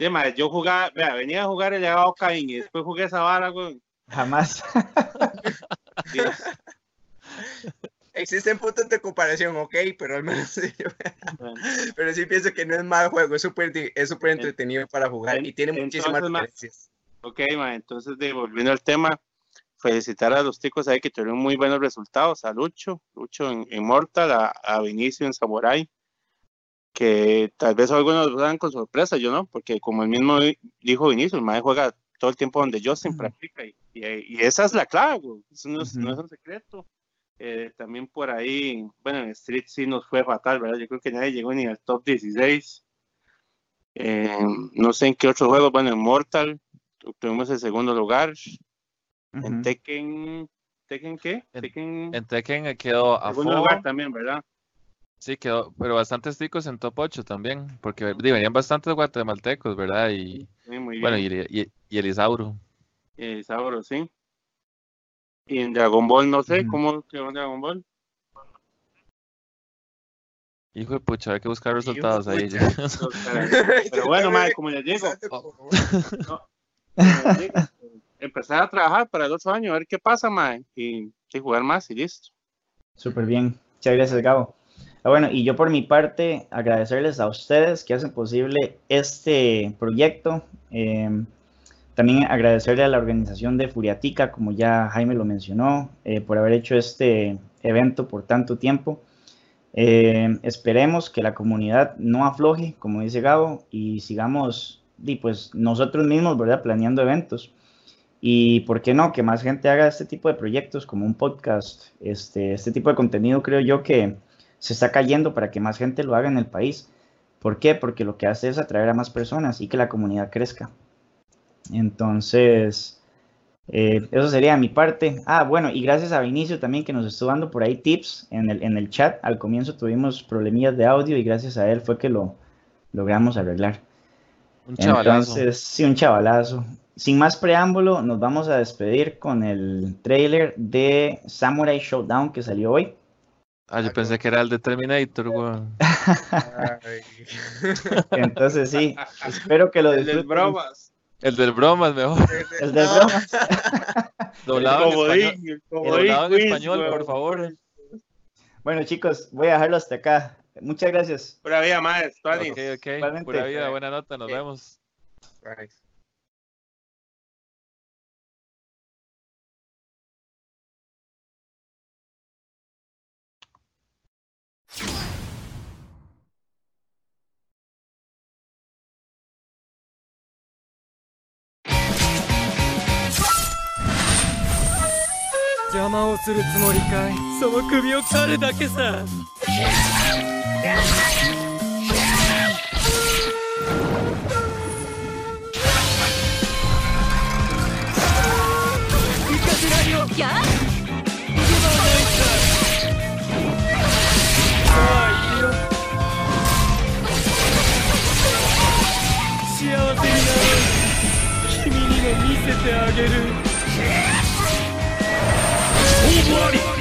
Sí, yo jugaba, vea, venía a jugar el legado Caín y después jugué esa vara, güey. Jamás. [laughs] Existen puntos de comparación, ok, pero al menos [laughs] pero sí pienso que no es mal juego, es súper es super entretenido para jugar y tiene muchísimas diferencias. Ok, entonces volviendo al tema, felicitar a los chicos ahí que tuvieron muy buenos resultados, a Lucho, Lucho en, Mortal, a, Vinicio en Samurai, que tal vez algunos lo dan con sorpresa, yo no, porque como el mismo dijo Vinicio, el mae juega todo el tiempo donde Justin practica y, y, esa es la clave, Eso no es, no es un secreto. Eh, también por ahí, bueno, en Street sí nos fue fatal, ¿verdad? Yo creo que nadie llegó ni al top 16. Eh, no sé en qué otro juego, bueno, en Mortal tuvimos el segundo lugar. En Tekken, ¿Tekken qué? En Tekken, quedó a segundo lugar también, ¿verdad? Sí, quedó, pero bastantes ticos en top 8 también, porque venían bastantes guatemaltecos, ¿verdad? Y, bueno, y, y, y Elisauro. Elisauro, sí. Y en Dragon Ball, no sé, ¿cómo quedó en Dragon Ball? Hijo de pucha, hay que buscar resultados ahí. [laughs] Pero bueno, madre, [laughs] como les digo, empezar a trabajar para el otro año, a ver qué pasa, madre, y, y jugar más y listo. Súper bien. Muchas gracias, Gabo. Ah, bueno, y yo por mi parte, agradecerles a ustedes que hacen posible este proyecto. Em, también agradecerle a la organización de Furiatica, como ya Jaime lo mencionó, eh, por haber hecho este evento por tanto tiempo. Em, esperemos que la comunidad no afloje, como dice Gabo, y sigamos y pues nosotros mismos, ¿verdad? Planeando eventos. Y por qué no, que más gente haga este tipo de proyectos como un podcast, este, este tipo de contenido creo yo que se está cayendo para que más gente lo haga en el país. ¿Por qué? Porque lo que hace es atraer a más personas y que la comunidad crezca. Entonces, eh, eso sería mi parte. Ah, bueno, y gracias a Vinicio también que nos estuvo dando por ahí tips en el, en el chat. Al comienzo tuvimos problemillas de audio y gracias a él fue que lo logramos arreglar. Un chavalazo. Entonces, sí, un chavalazo. Sin más preámbulo, nos vamos a despedir con el trailer de Samurai Showdown que salió hoy. Ah, yo pensé que era el de Terminator, weón. [laughs] Entonces sí, espero que lo disfruten. El bromas. El del bromas, mejor. El del bromas. doblado [laughs] en español, doblado en español por favor. Bueno, chicos, voy a dejarlo hasta acá. Muchas gracias. Pura vida, maestro. Ok, ok. Pura vida, buena nota, nos vemos. Bye. 邪魔をするつもりかい？その首を狩るだけさ。幸せになろう。君にも見せてあげる。一波一。